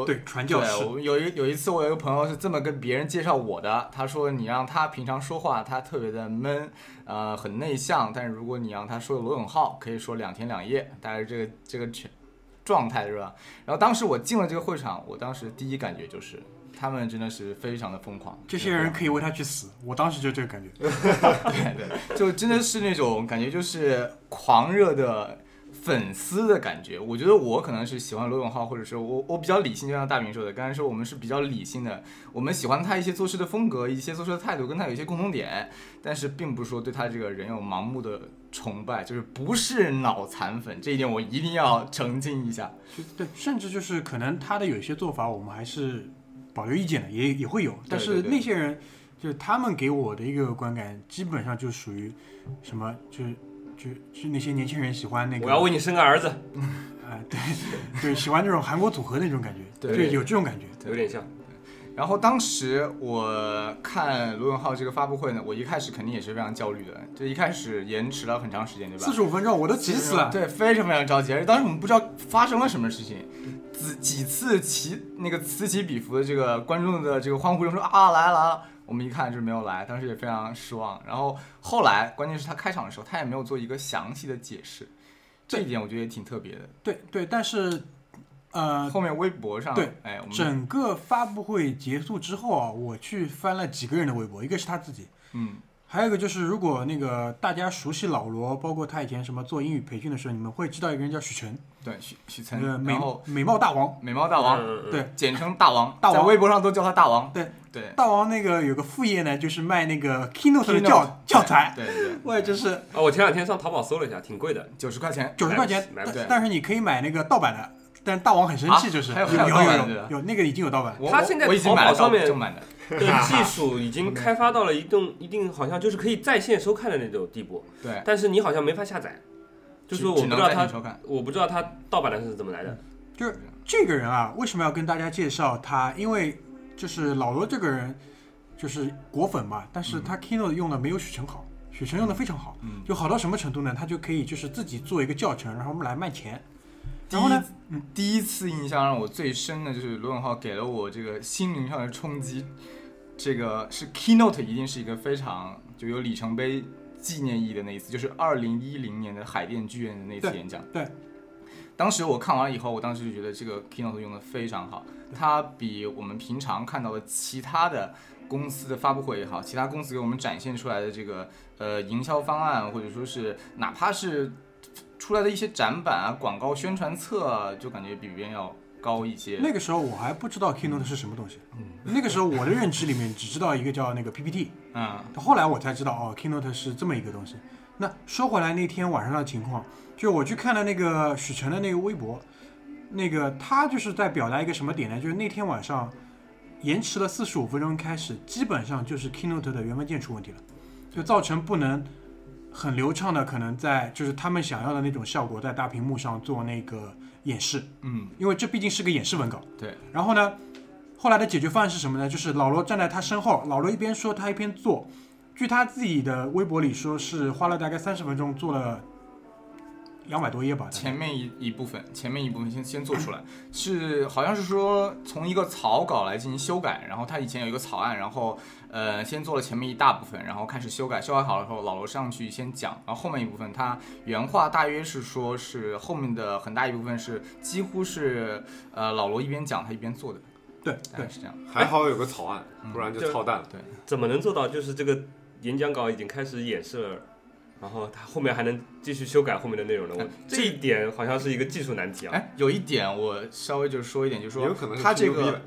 B: 对传教士
D: 对，我有一有一次，我有一个朋友是这么跟别人介绍我的，他说你让他平常说话，他特别的闷，呃，很内向，但是如果你让他说罗永浩，可以说两天两夜，大概是这个这个全状态是吧？然后当时我进了这个会场，我当时第一感觉就是。他们真的是非常的疯狂，
B: 这些人可以为他去死，我当时就这个感觉。[LAUGHS]
D: 对对，就真的是那种感觉，就是狂热的粉丝的感觉。我觉得我可能是喜欢罗永浩，或者是我我比较理性，就像大明说的，刚才说我们是比较理性的，我们喜欢他一些做事的风格，一些做事的态度，跟他有一些共同点，但是并不是说对他这个人有盲目的崇拜，就是不是脑残粉，这一点我一定要澄清一下。
B: 就对，甚至就是可能他的有些做法，我们还是保留意见的，也也会有。但是那些人，就是他们给我的一个观感，基本上就属于什么，就是就就那些年轻人喜欢那个，
A: 我要为你生个儿子，
B: 哎、[LAUGHS] 对对，喜欢这种韩国组合那种感觉，
D: 对
B: 就有这种感觉。
A: 有点像。
D: 然后当时我看罗永浩这个发布会呢，我一开始肯定也是非常焦虑的，就一开始延迟了很长时间，对吧？
B: 四十五分钟我都急死了。
D: 对，非常非常着急，而且当时我们不知道发生了什么事情，几几次起那个此起彼伏的这个观众的这个欢呼声说啊来了来了，我们一看就是没有来，当时也非常失望。然后后来关键是他开场的时候，他也没有做一个详细的解释，这一点我觉得也挺特别的。
B: 对对，但是呃，
D: 后面微博上，
B: 对，
D: 哎，我们
B: 整个发布会结束之后啊，我去翻了几个人的微博，一个是他自己，
D: 嗯
B: 还有一个就是，如果那个大家熟悉老罗，包括他以前什么做英语培训的时候，你们会知道一个人叫许晨，
D: 对，许许岑
B: 那个，美美貌大王。
D: 美貌大王，
B: 对
D: 简称大王，
B: 大王
D: 在微博上都叫他大王。
B: 对
D: 对，
B: 大王那个有个副业呢，就是卖那个 Keynote 的教教材，
D: 对对对，[LAUGHS]
B: 我也就是
A: 啊，我前两天上淘宝搜了一下，挺贵的。
D: 九十块钱，
B: 九十块钱，
A: 买不
D: 起
B: 但但是你可以买那个盗版的。但大王很生气，
D: 啊
B: 就是
D: 还有还有
B: 有有有有那个已经有盗版，
D: 我
A: 他现在
D: 我已经买了
A: 淘宝上面
D: 正版的，[LAUGHS]
A: 的技术已经开发到了一定一定，好像就是可以在线收看的那种地步，
D: 对，
A: 但是你好像没法下载，就是我不知道他。我不知道他盗版的是怎么来的。
B: 就是这个人啊，为什么要跟大家介绍他？因为就是老罗这个人就是果粉嘛，但是他 Keynote 用的没有许晨好，许晨用的非常好，
D: 嗯，
B: 就好到什么程度呢？他就可以就是自己做一个教程，然后我们来卖钱。
D: 第
B: 然后呢
D: 一，第一次印象让我最深的就是罗永浩给了我这个心灵上的冲击。这个是 keynote，一定是一个非常就有里程碑纪念意义的那一次，就是二零一零年的海淀剧院的那次演讲。
B: 对，
D: 当时我看完了以后，我当时就觉得这个 keynote 用的非常好，它比我们平常看到的其他的公司的发布会也好，其他公司给我们展现出来的这个呃营销方案，或者说是哪怕是出来的一些展板啊、广告宣传册啊，就感觉比别人要高一些。
B: 那个时候我还不知道 Keynote 是什么东西，嗯那个时候我的认知里面只知道一个叫那个 PPT，
D: 嗯，
B: 后来我才知道哦，Keynote 是这么一个东西。那说回来，那天晚上的情况，就我去看了那个许晨的那个微博，那个他就是在表达一个什么点呢？就是那天晚上延迟了四十五分钟开始，基本上就是 Keynote 的原文件出问题了，就造成不能很流畅的可能在就是他们想要的那种效果，在大屏幕上做那个演示，
D: 嗯，
B: 因为这毕竟是个演示文稿。
D: 对。
B: 然后呢，后来的解决方案是什么呢？就是老罗站在他身后，老罗一边说，他一边做。据他自己的微博里说，是花了大概三十分钟做了两百多页吧。
D: 前面一一部分，前面一部分先先做出来，是好像是说从一个草稿来进行修改，然后他以前有一个草案，然后呃先做了前面一大部分，然后开始修改，修改好了以后，老罗上去先讲，然后后面一部分他原话大约是说是后面的很大一部分是几乎是呃老罗一边讲他一边做的，
B: 对对，
D: 是这样，
C: 还好有个草案，
D: 嗯
C: 不然就
A: 就
C: 操蛋了。
A: 对怎么能做到？就是这个演讲稿已经开始演示了，然后他后面还能继续修改后面的内容呢？这一点好像是一个技术难题啊。
D: 哎，有一点我稍微就是说一点，就是说
C: 有可能是
D: 他这个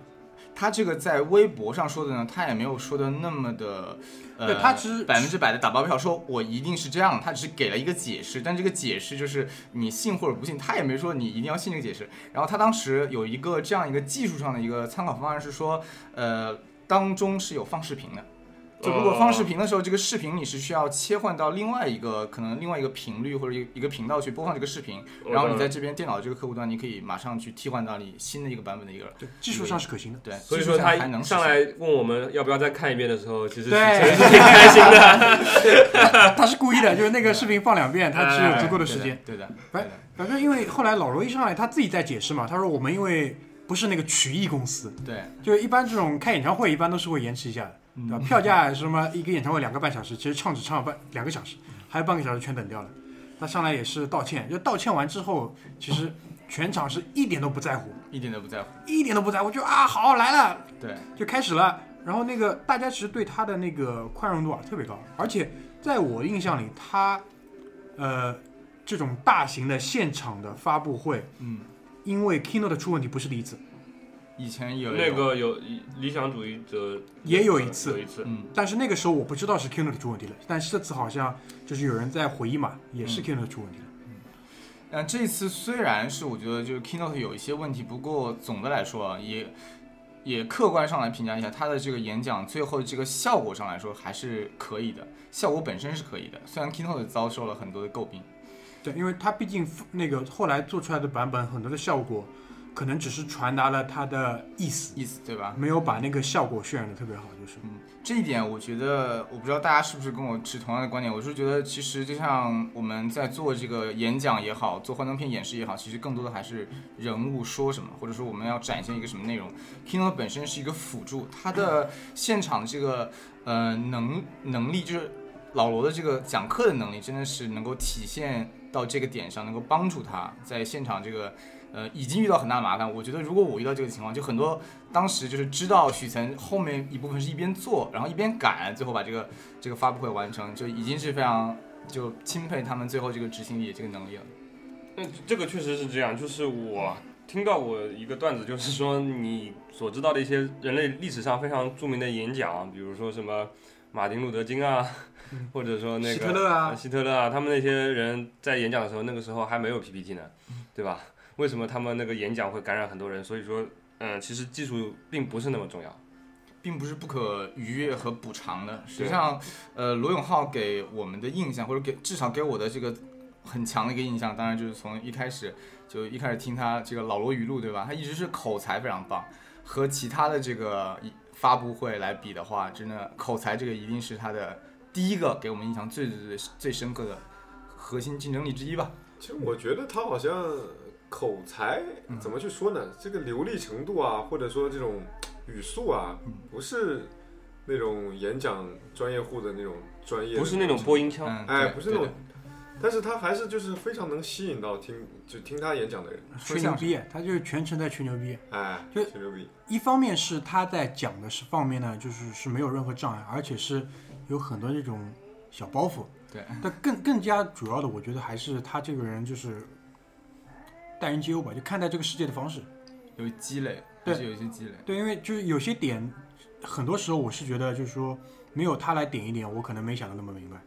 D: 他这个在微博上说的呢，他也没有说的那么的，呃，
B: 对他只是
D: 百分之百的打包票，说我一定是这样，他只是给了一个解释，但这个解释就是你信或者不信，他也没说你一定要信这个解释。然后他当时有一个这样一个技术上的一个参考方案是说，呃，当中是有放视频的。就如果放视频的时候，这个视频你是需要切换到另外一个可能另外一个频率或者一个一个频道去播放这个视频，然后你在这边电脑这个客户端，你可以马上去替换到你新的一个版本的一个
B: 对，技术上是可行的。
D: 对，
A: 所以说他
D: 上还能
A: 上来问我们要不要再看一遍的时候，其实
B: 对。
A: 是挺开心的。[LAUGHS]
B: 他是故意的，就是那个视频放两遍，[LAUGHS] 他只有足够的时间。
D: 对的，反，
B: 反正因为后来老罗一上来，他自己在解释嘛，他说我们因为不是那个曲艺公司，
D: 对，
B: 就是一般这种开演唱会一般都是会延迟一下的，对吧？票价什么一个演唱会两个半小时，其实唱只唱了半两个小时，还有半个小时全等掉了。他上来也是道歉，就道歉完之后，其实全场是一点都不在乎，
D: 一点都不在乎。
B: 一点都不在乎，就啊好来了，
D: 对，
B: 就开始了。然后那个大家其实对他的那个宽容度啊特别高，而且在我印象里，他呃这种大型的现场的发布会，
D: 嗯，
B: 因为 keynote 出问题不是第一次，
D: 以前有
A: 那，个有理想主义者
B: 也有一次
A: 有一次，
D: 嗯，
B: 但是那个时候我不知道是 keynote 出问题了，但是这次好像就是有人在回忆嘛，也是
D: 嗯
B: keynote 出问题了。
D: 嗯，但这次虽然是我觉得就是 keynote 有一些问题，不过总的来说啊，也也客观上来评价一下他的这个演讲，最后这个效果上来说还是可以的，效果本身是可以的，虽然 keynote 遭受了很多的诟病。
B: 对，因为他毕竟那个后来做出来的版本很多的效果，可能只是传达了他的意思，
D: 意思对吧？
B: 没有把那个效果渲染的特别好，就是嗯。
D: 这一点，我觉得我不知道大家是不是跟我持同样的观点。我是觉得，其实就像我们在做这个演讲也好，做幻灯片演示也好，其实更多的还是人物说什么，或者说我们要展现一个什么内容。Keynote 本身是一个辅助，它的现场这个呃能能力，就是老罗的这个讲课的能力，真的是能够体现到这个点上，能够帮助他在现场这个呃已经遇到很大麻烦。我觉得如果我遇到这个情况，就很多当时就是知道许岑后面一部分是一边做，然后一边赶，最后把这个这个发布会完成，就已经是非常就钦佩他们最后这个执行力这个能力了。
A: 那这个确实是这样，就是我听到过一个段子，就是说你所知道的一些人类历史上非常著名的演讲，比如说什么马丁路德金啊，或者说那个
B: 希特勒啊
A: 呃希特勒啊，他们那些人在演讲的时候，那个时候还没有 PPT 呢，对吧？为什么他们那个演讲会感染很多人？所以说，嗯，其实技术并不是那么重要。
D: 并不是不可逾越和补偿的。实际上，呃，罗永浩给我们的印象，或者给至少给我的这个很强的一个印象，当然就是从一开始就一开始听他这个老罗语录，对吧？他一直是口才非常棒，和其他的这个一发布会来比的话，真的口才这个一定是他的第一个给我们印象最最最最深刻的核心竞争力之一吧。
C: 其实我觉得他好像口才
D: 嗯。
C: 怎么去说呢？这个流利程度啊，或者说这种语速啊，
D: 嗯。
C: 不是那种演讲专业户的那种专业，
A: 不是那种播音腔，
D: 嗯，
C: 哎，不是那种，但是他还是就是非常能吸引到听就听他演讲的人，
B: 吹牛逼，他就是全程在吹牛逼。
C: 哎，
B: 就
C: 吹牛逼，
B: 一方面是他在讲的是方面呢，就是是没有任何障碍，而且是有很多这种小包袱。
D: 对，
B: 但更更加主要的，我觉得还是他这个人就是待人接物吧，就看待这个世界的方式。
D: 有积累，
B: 对
D: 还是有一些积累。
B: 对，因为就是有些点，很多时候我是觉得就是说没有他来点一点，我可能没想的那么明白，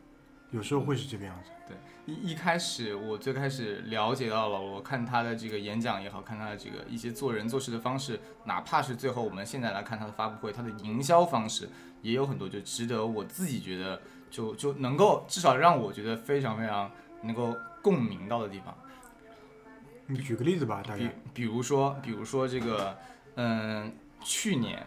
B: 有时候会是这个样子。
D: 对一一开始，我最开始了解到了，我，看他的这个演讲也好看他的这个一些做人做事的方式，哪怕是最后我们现在来看他的发布会，他的营销方式也有很多就值得我自己觉得就就能够至少让我觉得非常非常能够共鸣到的地方。
B: 你举个例子吧，大概。
D: 比如说，比如说这个，嗯，去年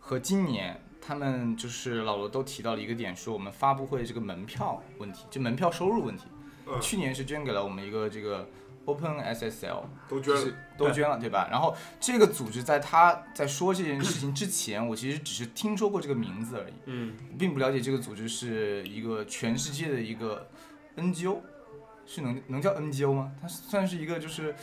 D: 和今年，他们就是老罗都提到了一个点，说我们发布会这个门票问题，就门票收入问题。
C: 嗯
D: 去年是捐给了我们一个这个 Open SSL，
C: 都捐了
D: 就是，都捐了，对吧？然后这个组织在他在说这件事情之前，我其实只是听说过这个名字而已，
A: 嗯，
D: 并不了解这个组织是一个全世界的一个 NGO，是能能叫 NGO 吗？它算是一个就是，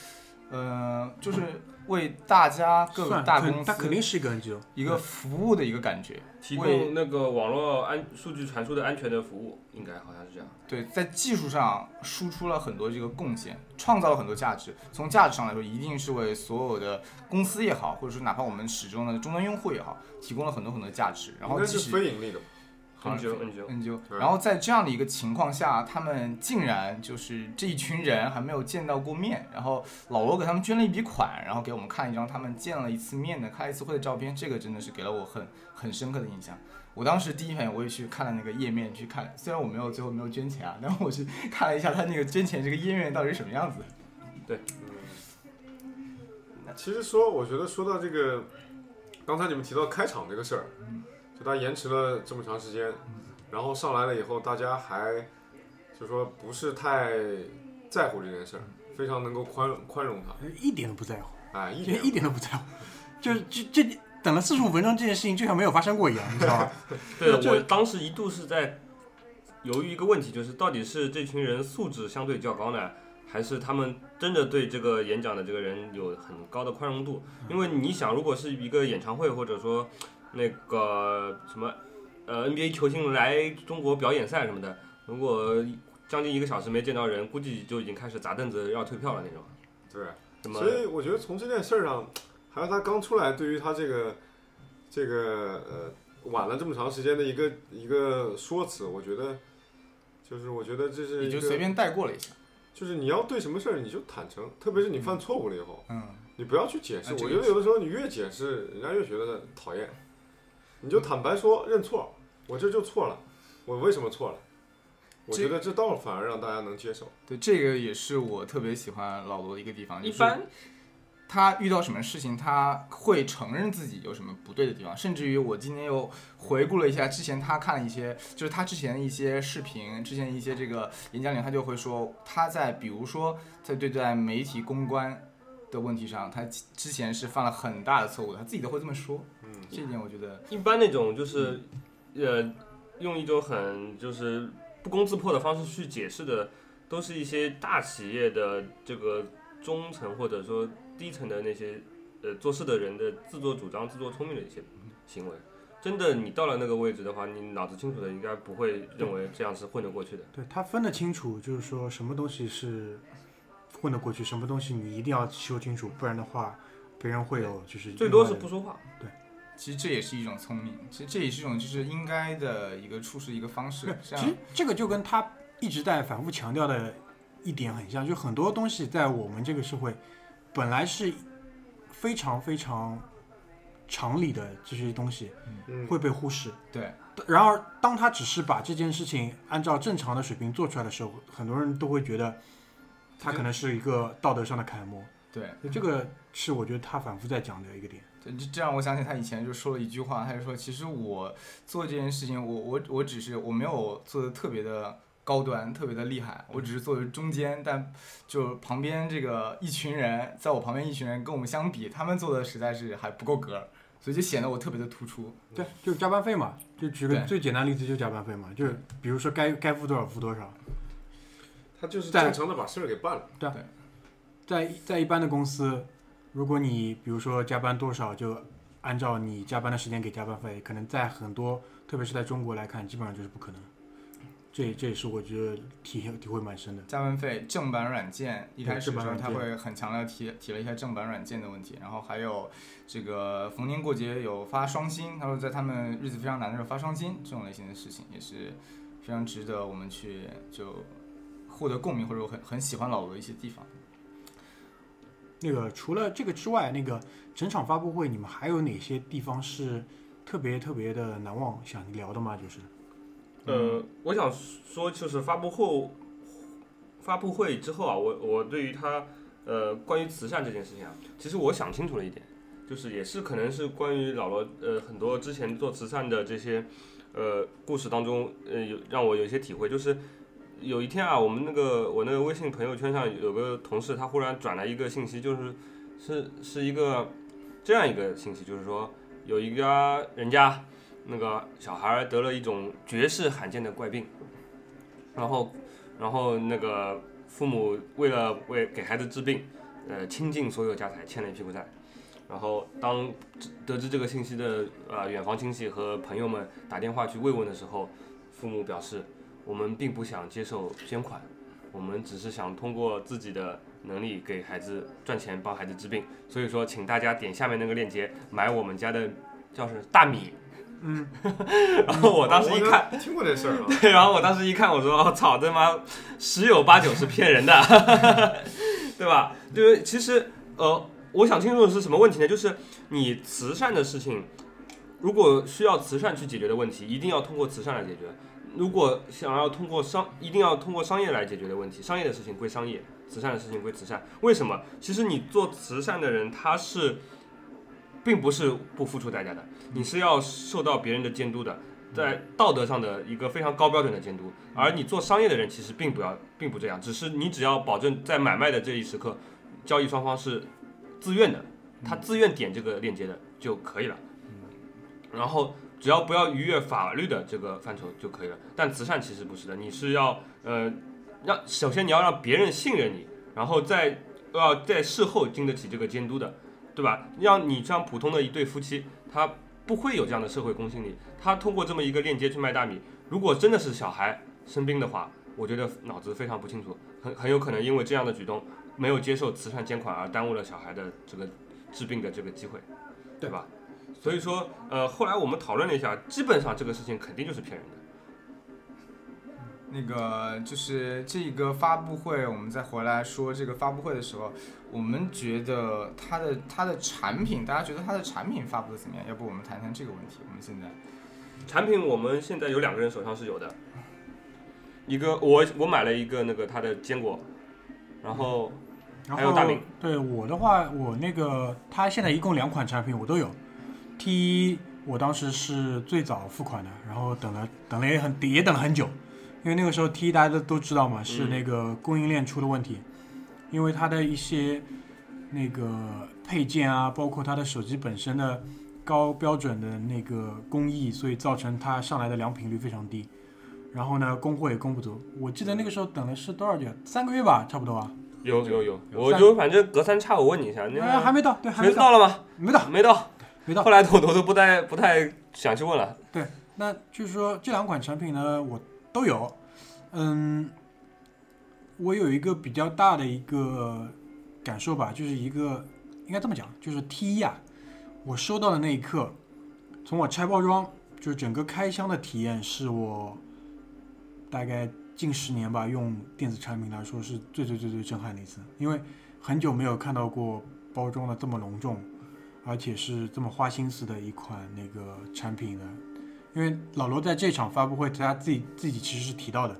D: 呃，就是为大家各个大公
B: 司，它肯
D: 司
B: 定是一个 NGO。
D: 一个服务的一个感觉。
A: 提供那个网络安数据传输的安全的服务，应该好像是这样。
D: 对，在技术上输出了很多这个贡献，创造了很多价值。从价值上来说，一定是为所有的公司也好，或者说哪怕我们始终的终端用户也好，提供了很多很多价值。然后
C: 应该是
D: 即使
C: 非盈利的吧，
D: 好像
A: NGO
D: NGO，NGO，
C: 对。
D: 然后在这样的一个情况下，他们竟然就是这一群人还没有见到过面，然后老罗给他们捐了一笔款，然后给我们看一张他们见了一次面的开一次会的照片，这个真的是给了我很很深刻的印象。我当时第一反应我也去看了那个页面去看，虽然我没有最后没有捐钱啊，但我去 [LAUGHS] 看了一下他那个捐钱这个页面到底是什么样子。对。
C: 其实说，我觉得说到这个，刚才你们提到开场这个事儿，就他延迟了这么长时间，然后上来了以后，大家还就说不是太在乎这件事儿，非常能够宽宽容他，
B: 一点都不在乎，
C: 哎，一点
B: 一点都不在乎，就是这这等了四十五分钟，这件事情就像没有发生过一样，你知道吗？[LAUGHS]
A: 对我当时一度是在犹豫一个问题，就是到底是这群人素质相对较高呢，还是他们真的对这个演讲的这个人有很高的宽容度？因为你想，如果是一个演唱会，或者说那个什么呃 NBA 球星来中国表演赛什么的，如果将近一个小时没见到人，估计就已经开始砸凳子要退票了那种。
C: 对。
A: 什么
C: 所以我觉得从这件事儿上，还有他刚出来，对于他这个这个呃晚了这么长时间的一个一个说辞，我觉得就是我觉得这是
D: 你就随便带过了一下，
C: 就是你要对什么事儿你就坦诚，特别是你犯错误了以后，
D: 嗯，
C: 你不要去解释。我觉得有的时候你越解释，人家越觉得讨厌。你就坦白说认错，我这就错了，我为什么错了？我觉得这倒反而让大家能接受。
D: 对，这个也是我特别喜欢老罗的一个地方，
A: 一般
D: 他遇到什么事情，他会承认自己有什么不对的地方，甚至于我今天又回顾了一下之前他看了一些，就是他之前的一些视频，之前一些这个演讲里，他就会说他在比如说在对待媒体公关的问题上，他之前是犯了很大的错误的，他自己都会这么说，
C: 嗯，
D: 这一点我觉得
A: 一般那种就是，呃，用一种很就是不攻自破的方式去解释的都是一些大企业的这个中层或者说低层的那些呃做事的人的自作主张、自作聪明的一些行为。真的，你到了那个位置的话，你脑子清楚的应该不会认为这样是混得过去的。
B: 对他分得清楚，就是说什么东西是混得过去，什么东西你一定要说清楚，不然的话，别人会有就是
A: 最多是不说话。
D: 对其实这也是一种聪明，其实这也是一种就是应该的一个处事一个方式
B: 其实这个就跟他一直在反复强调的一点很像，就很多东西在我们这个社会本来是非常非常常理的这些东西
C: 嗯，
B: 会被忽视。
D: 对，
B: 然而，当他只是把这件事情按照正常的水平做出来的时候，很多人都会觉得他可能是一个道德上的楷模。
D: 对，
B: 这个是我觉得他反复在讲的一个点。
D: 对，这这让我想起他以前就说了一句话，他就说，其实我做这件事情，我我我只是我没有做的特别的高端，特别的厉害，我只是做的中间，但就旁边这个一群人，在我旁边一群人跟我们相比，他们做的实在是还不够格，所以就显得我特别的突出。
B: 对，就是加班费嘛，就举个最简单例子，就加班费嘛，就是比如说该该付多少付多少。
C: 他就是
B: 在
C: 正常的把事儿给办了。
B: 对在在一般的公司，如果你比如说加班多少，就按照你加班的时间给加班费，可能在很多，特别是在中国来看，基本上就是不可能。这这也是我觉得体体会蛮深的。
D: 加班费正版软件一开始的时候，他会很强调提提了一下正版软件的问题，然后还有这个逢年过节有发双薪，他说在他们日子非常难的时候发双薪这种类型的事情，也是非常值得我们去就获得共鸣或者我很很喜欢老罗的一些地方。
B: 那个除了这个之外，那个整场发布会你们还有哪些地方是特别特别的难忘想聊的吗？就是
A: 呃，我想说，就是发布后，发布会之后啊，我我对于他呃关于慈善这件事情啊，其实我想清楚了一点，就是也是可能是关于老罗呃很多之前做慈善的这些呃故事当中，呃有让我有一些体会，就是有一天啊，我们那个我那个微信朋友圈上有个同事，他忽然转来一个信息，就是是是一个这样一个信息，就是说有一家人家。那个小孩得了一种绝世罕见的怪病，然后，然后那个父母为了为给孩子治病，呃，倾尽所有家财，欠了一屁股债。然后当得知这个信息的呃远房亲戚和朋友们打电话去慰问的时候，父母表示，我们并不想接受捐款，我们只是想通过自己的能力给孩子赚钱，帮孩子治病。所以说，请大家点下面那个链接买我们家的叫是大米。
B: 嗯，[LAUGHS]
A: 然后我当时一看，
C: 我听过这事儿啊，[LAUGHS]
A: 对，然后我当时一看，我说：“我、操，他妈十有八九是骗人的，[LAUGHS] 对吧？”就是其实，呃，我想清楚的是什么问题呢？就是你慈善的事情，如果需要慈善去解决的问题，一定要通过慈善来解决；如果想要通过商，一定要通过商业来解决的问题，商业的事情归商业，慈善的事情归慈善。为什么？其实你做慈善的人，他是并不是不付出代价的，你是要受到别人的监督的。在道德上的一个非常高标准的监督，而你做商业的人其实并不要，并不这样，只是你只要保证在买卖的这一时刻，交易双方是自愿的，他自愿点这个链接的就可以了。然后只要不要逾越法律的这个范畴就可以了。但慈善其实不是的，你是要呃让首先你要让别人信任你，然后再要在事后经得起这个监督的，对吧？让你像普通的一对夫妻，他不会有这样的社会公信力。他通过这么一个链接去卖大米，如果真的是小孩生病的话，我觉得脑子非常不清楚，很很有可能因为这样的举动没有接受慈善捐款而耽误了小孩的这个治病的这个机会，对吧？所以说，呃，后来我们讨论了一下，基本上这个事情肯定就是骗人的。
D: 那个就是这个发布会，我们再回来说这个发布会的时候，我们觉得它的它的产品，大家觉得它的产品发布的怎么样？要不我们谈谈这个问题？我们现在
A: 产品我们现在有两个人手上是有的，一个我我买了一个那个它的坚果，然后
B: 然后
A: 还有大饼
B: 对我的话，我那个它现在一共两款产品我都有。T 一我当时是最早付款的，然后等了等了也很也等了很久，因为那个时候 T 一大家都都知道嘛，是
A: 嗯
B: 那个供应链出了问题，因为它的一些那个配件啊，包括它的手机本身的高标准的那个工艺，所以造成它上来的良品率非常低。然后呢，供货也供不足。我记得那个时候等的是多少天？三个月吧，差不多啊。
A: 有有有，
B: 有
A: 我就反正隔三差五问你一下，那
B: 哎，还没到，对，还没到，
A: 到了吗？
B: 没到。
A: 没到，后来我我都不太不太想去问了。
B: 对那就是说这两款产品呢，我都有。嗯，我有一个比较大的一个感受吧，就是一个应该这么讲，就是 T 一啊，我收到的那一刻，从我拆包装，就是整个开箱的体验，是我大概近十年吧用电子产品来说是最最最最震撼的一次，因为很久没有看到过包装的这么隆重，而且是这么花心思的一款那个产品呢。因为老罗在这场发布会，他自己自己其实是提到的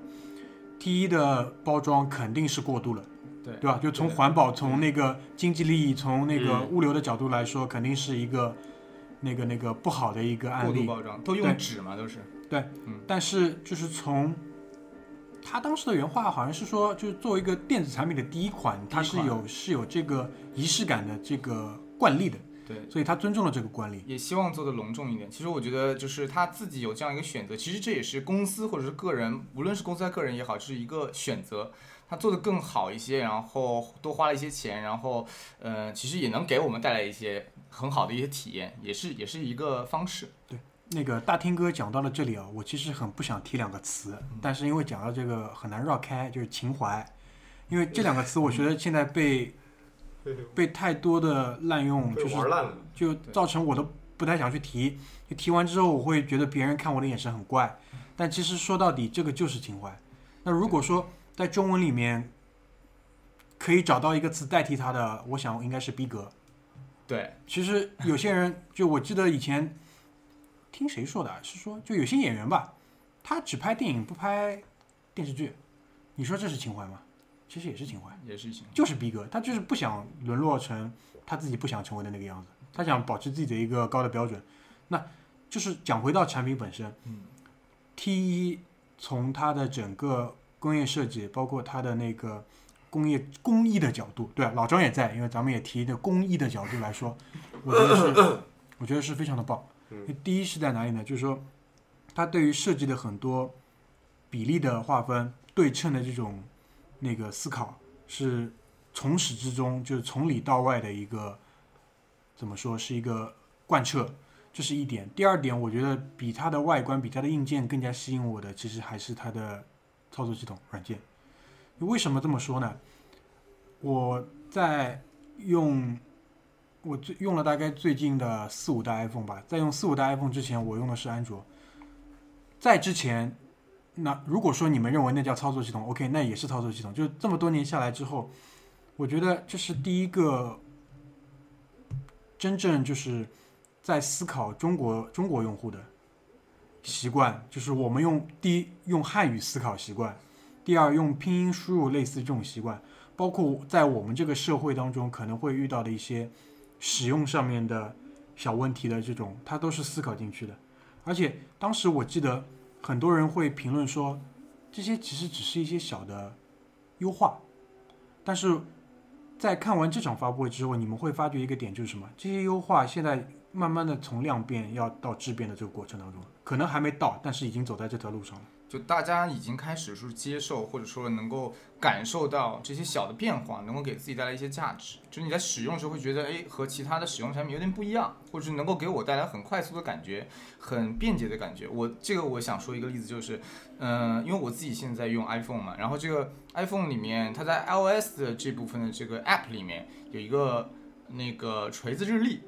B: ，T 一的包装肯定是过度了，
D: 对
B: 对吧？就从环保、从那个经济利益、从那个
A: 嗯
B: 物流的角度来说，肯定是一个那个那个不好的一个案例。
D: 过度包装都用纸嘛，都是对。
B: 但是就是从他当时的原话好像是说，就是作为一个电子产品的第一款，它是有是有这个仪式感的这个惯例的，
D: 对，
B: 所以他尊重了这个惯例。
D: 也希望做的隆重一点。其实我觉得，就是他自己有这样一个选择，其实这也是公司或者是个人，无论是公司还是个人也好，是一个选择。他做的更好一些，然后多花了一些钱，然后呃，其实也能给我们带来一些很好的一些体验，也是也是一个方式。
B: 对那个大听哥讲到了这里啊，我其实很不想提两个词，但是因为讲到这个很难绕开，就是情怀，因为这两个词我觉得现在被被太多的滥用，就是
C: 玩烂了。
B: 就造成我都不太想去提，就提完之后我会觉得别人看我的眼神很怪，但其实说到底这个就是情怀。那如果说在中文里面可以找到一个词代替它的，我想应该是逼格。
D: 对，
B: 其实有些人，就我记得以前听谁说的啊，是说就有些演员吧，他只拍电影不拍电视剧，你说这是情怀吗？其实也是情怀，
D: 也是情怀。
B: 就是逼格，他就是不想沦落成他自己不想成为的那个样子，他想保持自己的一个高的标准。那就是讲回到产品本身，
D: 嗯
B: ，T 一从它的整个工业设计，包括它的那个工业工艺的角度，对、啊，老张也在，因为咱们也提的工艺的角度来说，我觉得是，我觉得是非常的棒。第一是在哪里呢？就是说，它对于设计的很多比例的划分、对称的这种那个思考，是从始至终，就是从里到外的一个怎么说，是一个贯彻。这是一点。第二点，我觉得比它的外观、比它的硬件更加吸引我的，其实还是它的操作系统软件。为什么这么说呢？我在用，我最用了大概最近的四五代 iPhone 吧，在用四五代 iPhone 之前，我用的是安卓。在之前，那如果说你们认为那叫操作系统，OK，那也是操作系统。就这么多年下来之后，我觉得这是第一个真正就是在思考中国中国用户的习惯，就是我们用第一用汉语思考习惯，第二用拼音输入类似这种习惯，包括在我们这个社会当中可能会遇到的一些使用上面的小问题的这种，它都是思考进去的。而且当时我记得很多人会评论说，这些其实只是一些小的优化，但是在看完这场发布会之后，你们会发觉一个点就是什么？这些优化现在慢慢的从量变要到质变的这个过程当中，可能还没到，但是已经走在这条路上了。
D: 就大家已经开始是接受，或者说能够感受到这些小的变化，能够给自己带来一些价值。就是你在使用的时候会觉得，哎，和其他的使用产品有点不一样，或者是能够给我带来很快速的感觉，很便捷的感觉。我这个我想说一个例子，就是，嗯、因为我自己现在用 iPhone 嘛，然后这个 iPhone 里面，它在 iOS 的这部分的这个 App 里面有一个那个锤子日历。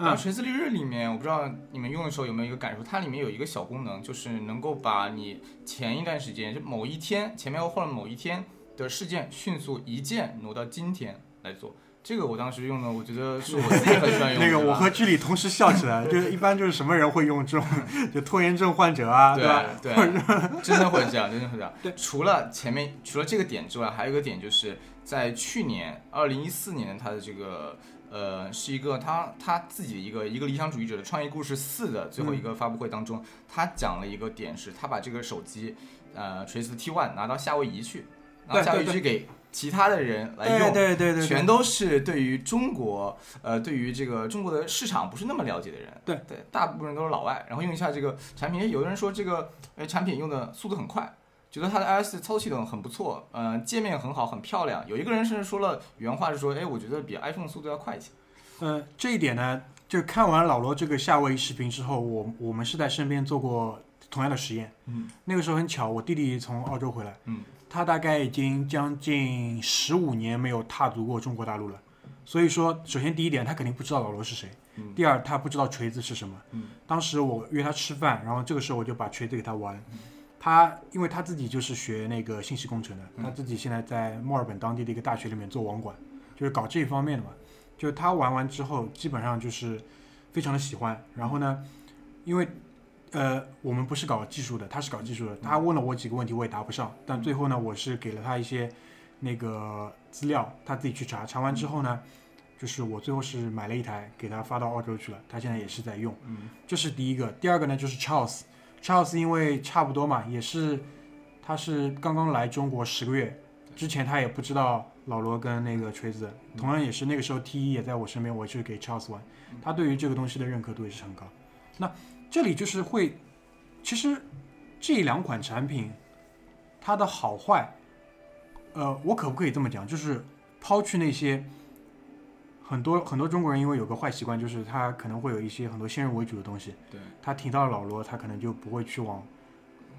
D: 然后
B: 嗯
D: 锤子历日里面，我不知道你们用的时候有没有一个感受，它里面有一个小功能，就是能够把你前一段时间，就某一天前面或者某一天的事件，迅速一键挪到今天来做。这个我当时用的，我觉得是我自己很喜欢用的。[LAUGHS]
B: 那个我和居里同时笑起来，就是一般就是什么人会用这种，[LAUGHS] 就拖延症患者啊，
D: 对
B: 吧？
D: 对，真的会这样，真的会这样。[LAUGHS] 对，除了前面除了这个点之外，还有一个点就是在去年二零一四年，它的这个呃是一个他他自己的一个一个理想主义者的创业故事四的最后一个发布会当中，他讲了一个点是，他把这个手机呃锤子 T One 拿到夏威夷去，拿到
B: 对对
D: 夏威夷去给其他的人来
B: 对
D: 用，
B: 对对对，
D: 全都是对于中国，呃，对于这个中国的市场不是那么了解的人。
B: 对
D: 对，大部分人都是老外，然后用一下这个产品。有的人说这个，哎，产品用的速度很快，觉得它的 iOS 操作系统很不错，呃，界面很好，很漂亮。有一个人甚至说了原话是说，哎，我觉得比 iPhone 速度要快一些。
B: 呃，这一点呢，就看完老罗这个夏威夷视频之后，我我们是在身边做过同样的实验。
D: 嗯，
B: 那个时候很巧，我弟弟从澳洲回来，
D: 嗯，
B: 他大概已经将近十五年没有踏足过中国大陆了。所以说，首先第一点，他肯定不知道老罗是谁；
D: 嗯
B: 第二，他不知道锤子是什么。
D: 嗯，
B: 当时我约他吃饭，然后这个时候我就把锤子给他玩。他因为他自己就是学那个信息工程的，
D: 嗯
B: 他自己现在在墨尔本当地的一个大学里面做网管，就是搞这一方面的嘛。就他玩完之后，基本上就是非常的喜欢。然后呢，因为呃我们不是搞技术的，他是搞技术的，他问了我几个问题，我也答不上。但最后呢，我是给了他一些那个资料，他自己去查。查完之后呢，就是我最后是买了一台给他发到澳洲去了，他现在也是在用。
D: 嗯
B: 这是第一个。第二个呢，就是 Charles。Charles 因为差不多嘛，也是他是刚刚来中国十个月，之前他也不知道老罗跟那个锤子，同样也是那个时候 T 一也在我身边，我去给 Charles 玩，他对于这个东西的认可度也是很高。那这里就是会，其实这两款产品它的好坏，呃，我可不可以这么讲？就是抛去那些很多很多中国人因为有个坏习惯，就是他可能会有一些很多先入为主的东西。
D: 对，
B: 他提到老罗，他可能就不会去往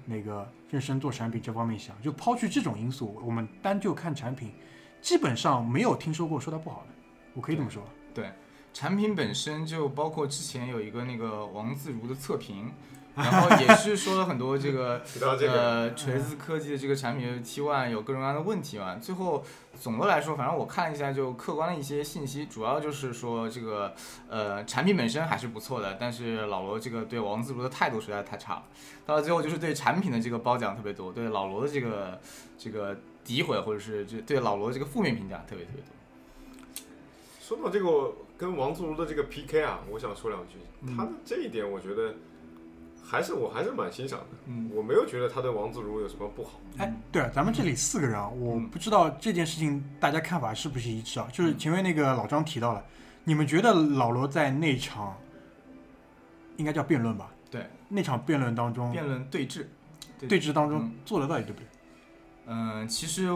B: 那个认真做产品这方面想。就抛去这种因素，我们单就看产品，基本上没有听说过说它不好的。我可以这么说。
D: 对产品本身就包括之前有一个那个王自如的测评，然后也是说了很多这个
C: 提到这个，
D: 呃，锤子科技的这个产品 T One 有各种各样的问题嘛。最后总的来说，反正我看了一下，就客观的一些信息，主要就是说这个呃产品本身还是不错的，但是老罗这个对王自如的态度实在太差了。到了最后就是对产品的这个褒奖特别多，对老罗的这个这个诋毁或者是这对老罗的这个负面评价特别特别多。
C: 说到这个我跟王自如的这个 PK 啊，我想说两句。
D: 嗯
C: 他的这一点，我觉得还是我还是蛮欣赏的。
D: 嗯
C: 我没有觉得他对王自如有什么不好。
B: 哎，对了，咱们这里四个人啊，我不知道这件事情大家看法是不是一致啊？就是前面那个老张提到了，你们觉得老罗在那场应该叫辩论吧？
D: 对，
B: 那场辩论当中，
D: 辩论对峙，
B: 对峙当中
D: 嗯
B: 做的到底对不对？
D: 嗯、其实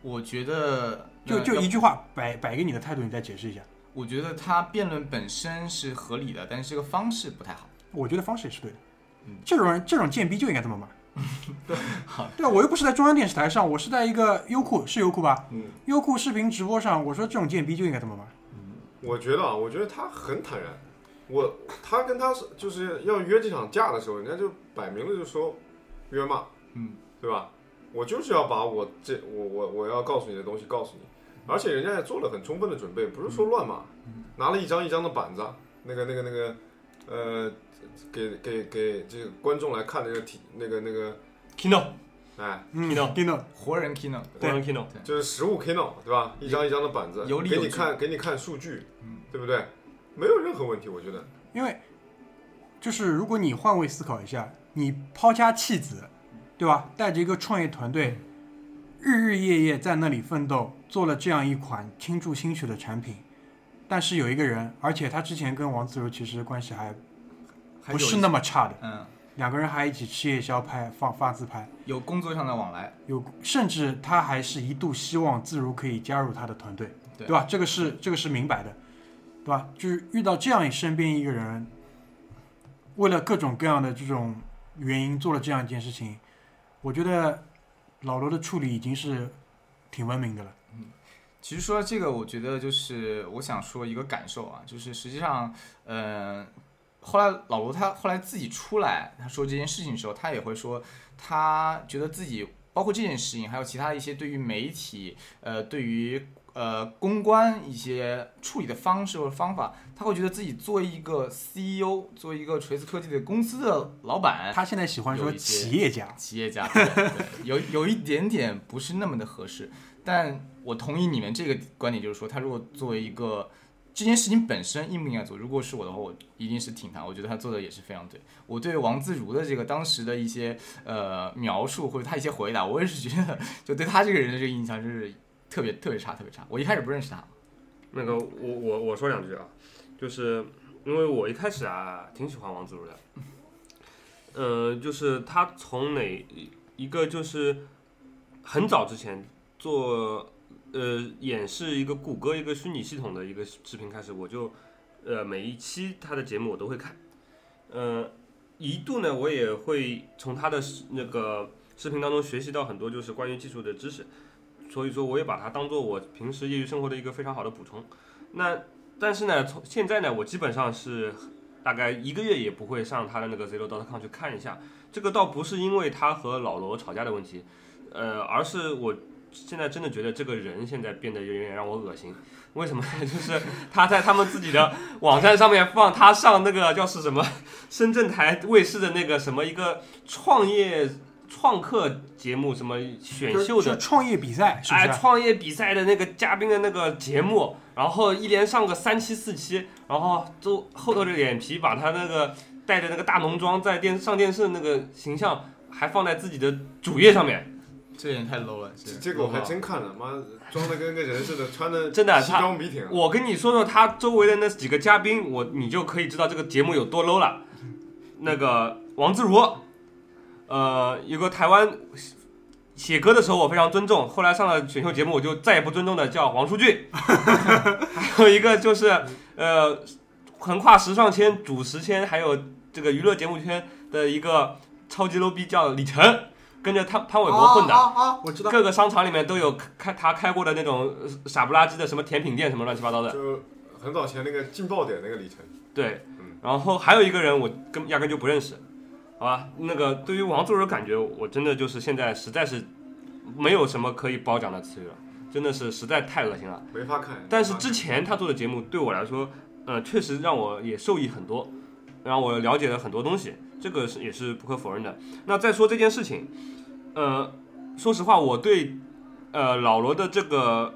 D: 我觉得
B: 就就一句话摆摆给你的态度，你再解释一下。
D: 我觉得他辩论本身是合理的，但是这个方式不太好。
B: 我觉得方式也是对的。
D: 嗯
B: 这种人这种贱逼就应该这么骂。[LAUGHS]
D: 对
B: 对啊，我又不是在中央电视台上，我是在一个优酷，是优酷吧？
C: 嗯，
B: 优酷视频直播上，我说这种贱逼就应该这么骂。
C: 我觉得啊，我觉得他很坦然。我他跟他是就是要约这场架的时候，人家就摆明了就说约骂，
D: 嗯，
C: 对吧？我就是要把我这我我我要告诉你的东西告诉你，而且人家也做了很充分的准备，不是说乱骂，拿了一张一张的板子，那个那个那个呃，给给给这个观众来看的那个体那个那个
A: ，Kino，
C: 哎，
B: 嗯
A: Kino
B: 听到
D: 活人 Kino，
A: 活人 Kino，
C: 就是实物 Keynote 对吧？一张一张的板子，给你
D: 有理有据
C: 看给你看数据
D: 嗯，
C: 对不对？没有任何问题，我觉得。
B: 因为就是如果你换位思考一下，你抛家弃子，对吧？带着一个创业团队，日日夜夜在那里奋斗，做了这样一款倾注心血的产品，但是有一个人，而且他之前跟王自如其实关系还不是那
D: 么
B: 么差的，
D: 嗯，
B: 两个人还一起吃夜宵拍放发自拍，
D: 有工作上的往来，
B: 有甚至他还是一度希望自如可以加入他的团队，
D: 对
B: 吧？这个是这个是明白的，对吧？就是遇到这样身边一个人，为了各种各样的这种原因做了这样一件事情，我觉得老罗的处理已经是挺文明的了。
D: 嗯其实说到这个，我觉得就是我想说一个感受啊，就是实际上，呃，后来老罗他后来自己出来，他说这件事情的时候，他也会说，他觉得自己包括这件事情，还有其他一些对于媒体，呃，对于呃公关一些处理的方式或者方法，他会觉得自己作为一个 CEO，作为一个锤子科技的公司的老板，
B: 他现在喜欢说企业家，
D: 企业家，对对有有一点点不是那么的合适。但我同意你们这个观点，就是说，他如果作为一个这件事情本身应不应该做，如果是我的话，我一定是挺他。我觉得他做的也是非常对。我对王自如的这个当时的一些呃描述或者他一些回答，我也是觉得就对他这个人的这个印象就是特别特别差，特别差。我一开始不认识他，
A: 那个我我我说两句啊，就是因为我一开始啊挺喜欢王自如的，呃，就是他从哪一个就是很早之前做呃演示一个谷歌一个虚拟系统的一个视频开始，我就呃每一期他的节目我都会看，呃一度呢我也会从他的那个视频当中学习到很多就是关于技术的知识。所以说，我也把它当做我平时业余生活的一个非常好的补充。那但是呢，从现在呢，我基本上是大概一个月也不会上他的那个 zero dot com 去看一下。这个倒不是因为他和老罗吵架的问题，呃，而是我现在真的觉得这个人现在变得有点让我恶心。为什么？[LAUGHS] 就是他在他们自己的网站上面放他上那个叫是什么 [LAUGHS] 深圳台卫视的那个什么一个创业。创客节目什么选秀的
B: 创业比赛，
A: 哎，
B: 是？
A: 创业比赛的那个嘉宾的那个节目，然后一连上个三期四期，然后都厚厚着脸皮把他那个带着那个大浓妆在电上电视的那个形象还放在自己的主页上面，
D: 这有点太 low 了。
C: 这这个我还真看了，妈装的跟个人似的，穿的 [LAUGHS]
A: 真的
C: 西
A: 他
C: 装笔挺。
A: 我跟你说说他周围的那几个嘉宾，我你就可以知道这个节目有多 low 了。那个王自如，呃，有个台湾写歌的时候我非常尊重，后来上了选秀节目我就再也不尊重的叫王书俊。还有一个就是呃，横跨时尚圈、主持圈，还有这个娱乐节目圈的一个超级 low 逼叫李晨，跟着潘潘玮柏混的。
B: 啊啊啊！我知道，
A: 各个商场里面都有开他开过的那种呃傻不拉几的什么甜品店什么乱七八糟的，
C: 就很早前那个劲爆点那个李晨，
A: 对
C: 嗯，
A: 然后还有一个人我根压根就不认识，好吧？那个对于王自如感觉，我真的就是现在实在是没有什么可以褒奖的词语了，真的是实在太恶心了。
C: 没法看。
A: 但是之前他做的节目对我来说，呃，确实让我也受益很多，让我了解了很多东西，这个是也是不可否认的。那再说这件事情，呃，说实话，我对呃老罗的这个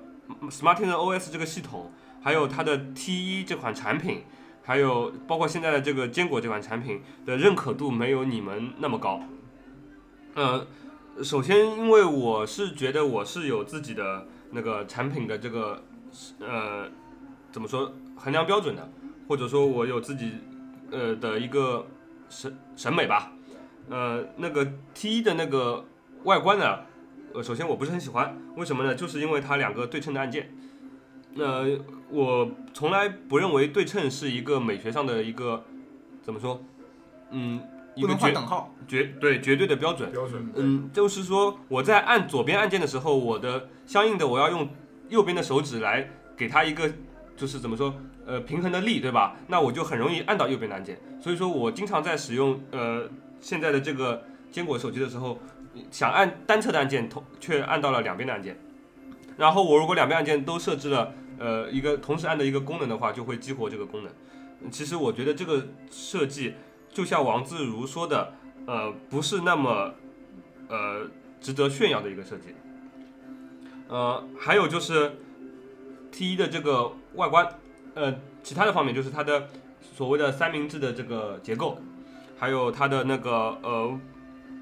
A: Smartin OS 这个系统，还有它的 T 1这款产品，还有包括现在的这个坚果这款产品的认可度没有你们那么高。呃，首先因为我是觉得我是有自己的那个产品的这个呃怎么说衡量标准的，或者说我有自己呃的一个审审美吧。呃，那个 T 1的那个外观呢，呃，首先我不是很喜欢，为什么呢？就是因为它两个对称的按键。呃，我从来不认为对称是一个美学上的一个怎么说，嗯，一
D: 不能
A: 个绝
D: 等号。
A: 绝对绝对的标准。
C: 标准，
A: 嗯，就是说我在按左边按键的时候，我的相应的我要用右边的手指来给它一个就是怎么说呃平衡的力，对吧？那我就很容易按到右边的按键。所以说我经常在使用呃现在的这个坚果手机的时候，想按单侧的按键，同却按到了两边的按键。然后我如果两边按键都设置了呃一个同时按的一个功能的话，就会激活这个功能。其实我觉得这个设计就像王自如说的，呃，不是那么呃值得炫耀的一个设计。呃，还有就是 T 1的这个外观，呃，其他的方面就是它的所谓的三明治的这个结构，还有它的那个呃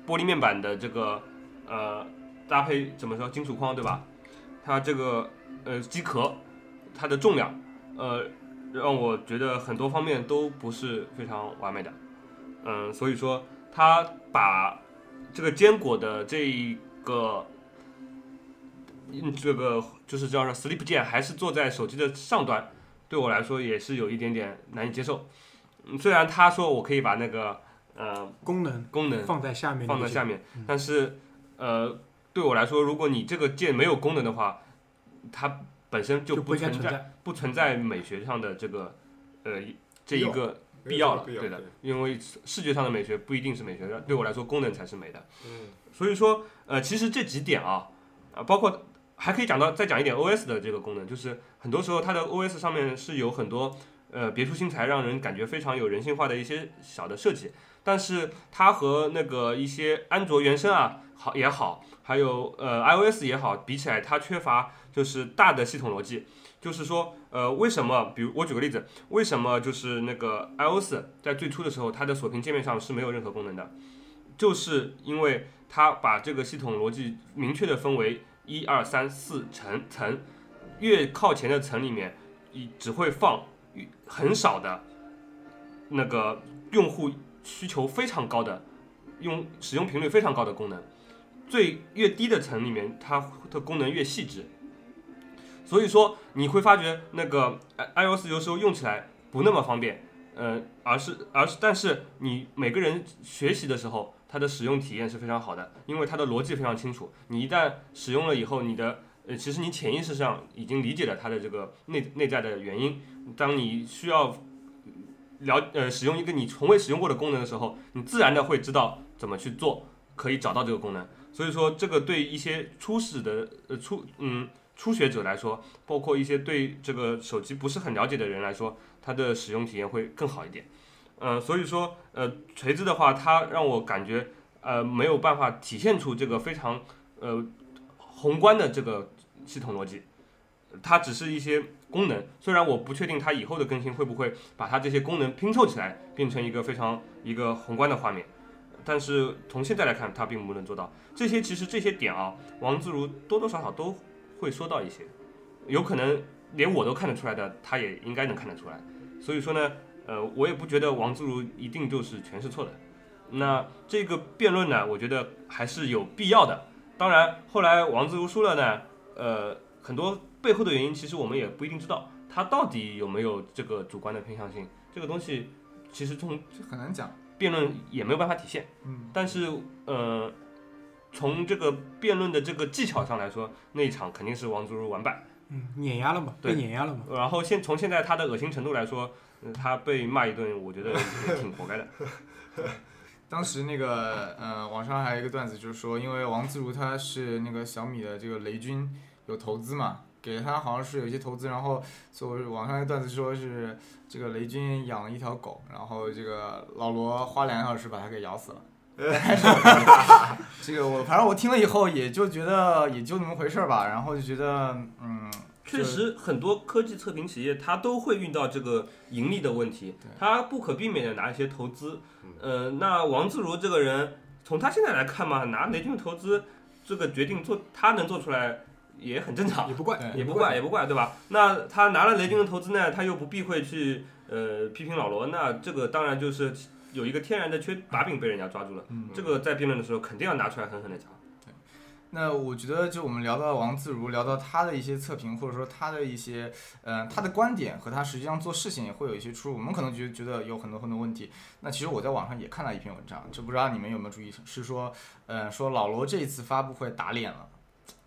A: 玻璃面板的这个呃搭配怎么说金属框对吧？它这个呃机壳，它的重量，呃，让我觉得很多方面都不是非常完美的。嗯，所以说它把这个坚果的这一个，嗯，这个就是叫做 Sleep 键，还是坐在手机的上端，对我来说也是有一点点难以接受。嗯，虽然他说我可以把那个呃
B: 功能
A: 功能
B: 放在下面，
A: 放在下面，但是呃，对我来说，如果你这个键没有功能的话，它本身就
B: 就
A: 不存在
B: 不存在。
A: 不存在美学上的这个呃这一个必要了，对的，因为视觉上的美学不一定是美学，对我来说功能才是美的。
C: 嗯，
A: 所以说，呃，其实这几点啊，啊，包括还可以讲到再讲一点 OS 的这个功能，就是很多时候它的 OS 上面是有很多呃别出心裁，让人感觉非常有人性化的一些小的设计，但是它和那个一些安卓原生啊好也好，还有呃 iOS 也好比起来，它缺乏就是大的系统逻辑。就是说，呃，为什么？比如我举个例子，为什么就是那个 iOS 在最初的时候，它的锁屏界面上是没有任何功能的？就是因为它把这个系统逻辑明确的分为一二三四层层，越靠前的层里面，一只会放很少的，那个用户需求非常高的，用使用频率非常高的功能。最越低的层里面，它的功能越细致。所以说你会发觉那个 i iOS 有时候用起来不那么方便，呃，而是而是但是你每个人学习的时候，它的使用体验是非常好的，因为它的逻辑非常清楚。你一旦使用了以后，你的呃，其实你潜意识上已经理解了它的这个内内在的原因。当你需要了呃使用一个你从未使用过的功能的时候，你自然的会知道怎么去做，可以找到这个功能。所以说，这个对一些初始的呃初嗯初学者来说，包括一些对这个手机不是很了解的人来说，它的使用体验会更好一点。呃，所以说呃锤子的话，它让我感觉呃没有办法体现出这个非常呃宏观的这个系统逻辑，它只是一些功能。虽然我不确定它以后的更新会不会把它这些功能拼凑起来，变成一个非常一个宏观的画面。但是从现在来看，它并不能做到这些。其实这些点啊，王自如多多少少都会说到一些，有可能连我都看得出来的，他也应该能看得出来。所以说呢，呃，我也不觉得王自如一定就是全是错的。那这个辩论呢，我觉得还是有必要的。当然，后来王自如输了呢，呃，很多背后的原因其实我们也不一定知道，他到底有没有这个主观的偏向性，这个东西其实从
D: 这很难讲。
A: 辩论也没有办法体现。
D: 嗯，
A: 但是呃，从这个辩论的这个技巧上来说，那一场肯定是王自如完败。
B: 嗯，碾压了嘛，
A: 对
B: 被碾压了嘛。
A: 然后现从现在他的恶心程度来说，呃他被骂一顿，我觉得挺活该的。[LAUGHS]
D: 当时那个呃，网上还有一个段子，就是说，因为王自如他是那个小米的这个雷军有投资嘛，给他好像是有一些投资，然后所以网上一段子说是这个雷军养了一条狗，然后这个老罗花两个小时把它给咬死了。[LAUGHS] 这个我反正我听了以后也就觉得也就那么回事儿吧，然后就觉得嗯，
A: 确实，很多科技测评企业它都会遇到这个盈利的问题
D: 对，
A: 它不可避免的拿一些投资。呃，那王自如这个人，从他现在来看嘛，拿雷军的投资，这个决定做他能做出来也很正常
B: 也，不怪，
A: 也不怪也不怪，对吧？那他拿了雷军的投资呢，他又不避讳去呃批评老罗，那这个当然就是有一个天然的缺把柄被人家抓住了。
D: 嗯
A: 这个在辩论的时候肯定要拿出来狠狠的讲。
D: 那我觉得，就我们聊到王自如，聊到他的一些测评，或者说他的一些，呃，他的观点和他实际上做事情也会有一些出入。我们可能觉觉得有很多很多问题。那其实我在网上也看到一篇文章，就不知道你们有没有注意，是说，呃，说老罗这一次发布会打脸了。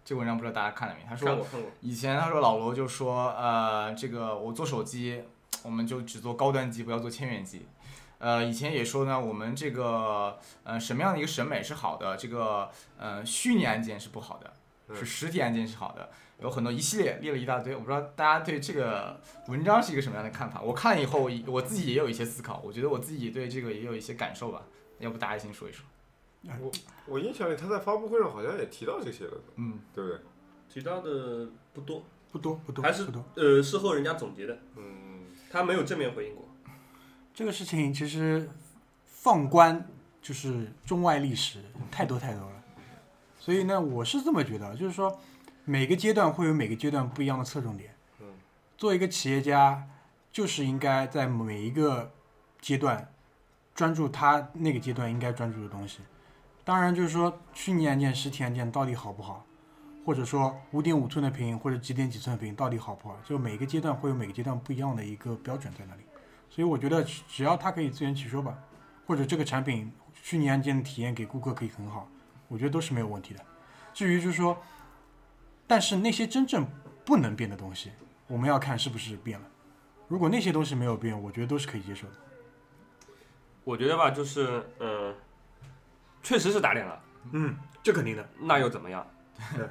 D: 这文章不知道大家看了没？他说以前他说老罗就说，呃，这个我做手机，我们就只做高端机，不要做千元机。呃，以前也说呢，我们这个呃什么样的一个审美是好的，这个呃虚拟按键是不好的，
C: 嗯
D: 是实体按键是好的，有很多一系列列了一大堆。我不知道大家对这个文章是一个什么样的看法？我看了以后，我自己也有一些思考，我觉得我自己对这个也有一些感受吧。要不大家先说一说？
C: 我我印象里他在发布会上好像也提到这些了，
D: 嗯，
C: 对不对？
A: 提到的不多，
B: 不多不多，
A: 还是
B: 不多。
A: 呃事后人家总结的，
C: 嗯，
A: 他没有正面回应过。
B: 这个事情其实放观就是中外历史太多太多了，所以呢，我是这么觉得，就是说每个阶段会有每个阶段不一样的侧重点。
C: 嗯，
B: 做一个企业家，就是应该在每一个阶段专注他那个阶段应该专注的东西。当然，就是说虚拟按键、实体按键到底好不好，或者说五点五寸的屏或者几点几寸的屏到底好不好，就每个阶段会有每个阶段不一样的一个标准在那里。所以我觉得只只要它可以自圆其说吧，或者这个产品虚拟按键的体验给顾客可以很好，我觉得都是没有问题的。至于就是说，但是那些真正不能变的东西，我们要看是不是变了。如果那些东西没有变，我觉得都是可以接受的。
A: 我觉得吧，就是呃，确实是打脸了，
B: 嗯，这肯定的。
A: 那又怎么样？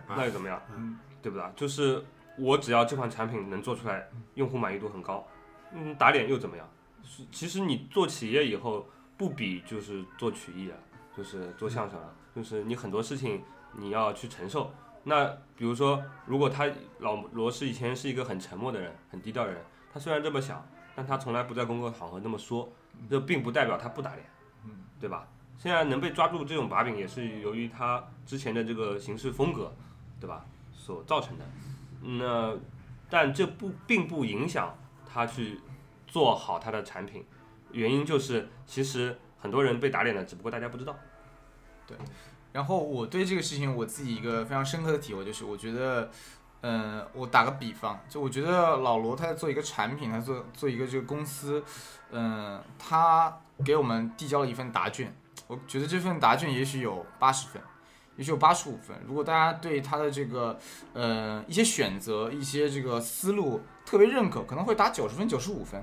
A: 那又怎么样？
D: 嗯，
A: 对不对？就是我只要这款产品能做出来，用户满意度很高，嗯，打脸又怎么样？是其实你做企业以后，不比就是做曲艺啊，就是做相声啊，就是你很多事情你要去承受。那比如说，如果他老罗是以前是一个很沉默的人，很低调的人，他虽然这么想，但他从来不在公共场合那么说，这并不代表他不打脸，对吧？现在能被抓住这种把柄，也是由于他之前的这个行事风格，对吧？所造成的。那但这不并不影响他去做好他的产品，原因就是其实很多人被打脸了，只不过大家不知道。
D: 对然后我对这个事情我自己一个非常深刻的体会就是，我觉得，嗯、我打个比方，就我觉得老罗他在做一个产品，他做做一个这个公司，嗯、他给我们递交了一份答卷，我觉得这份答卷也许有八十分，也许有八十五分。如果大家对他的这个呃一些选择、一些这个思路特别认可，可能会打九十分、九十五分。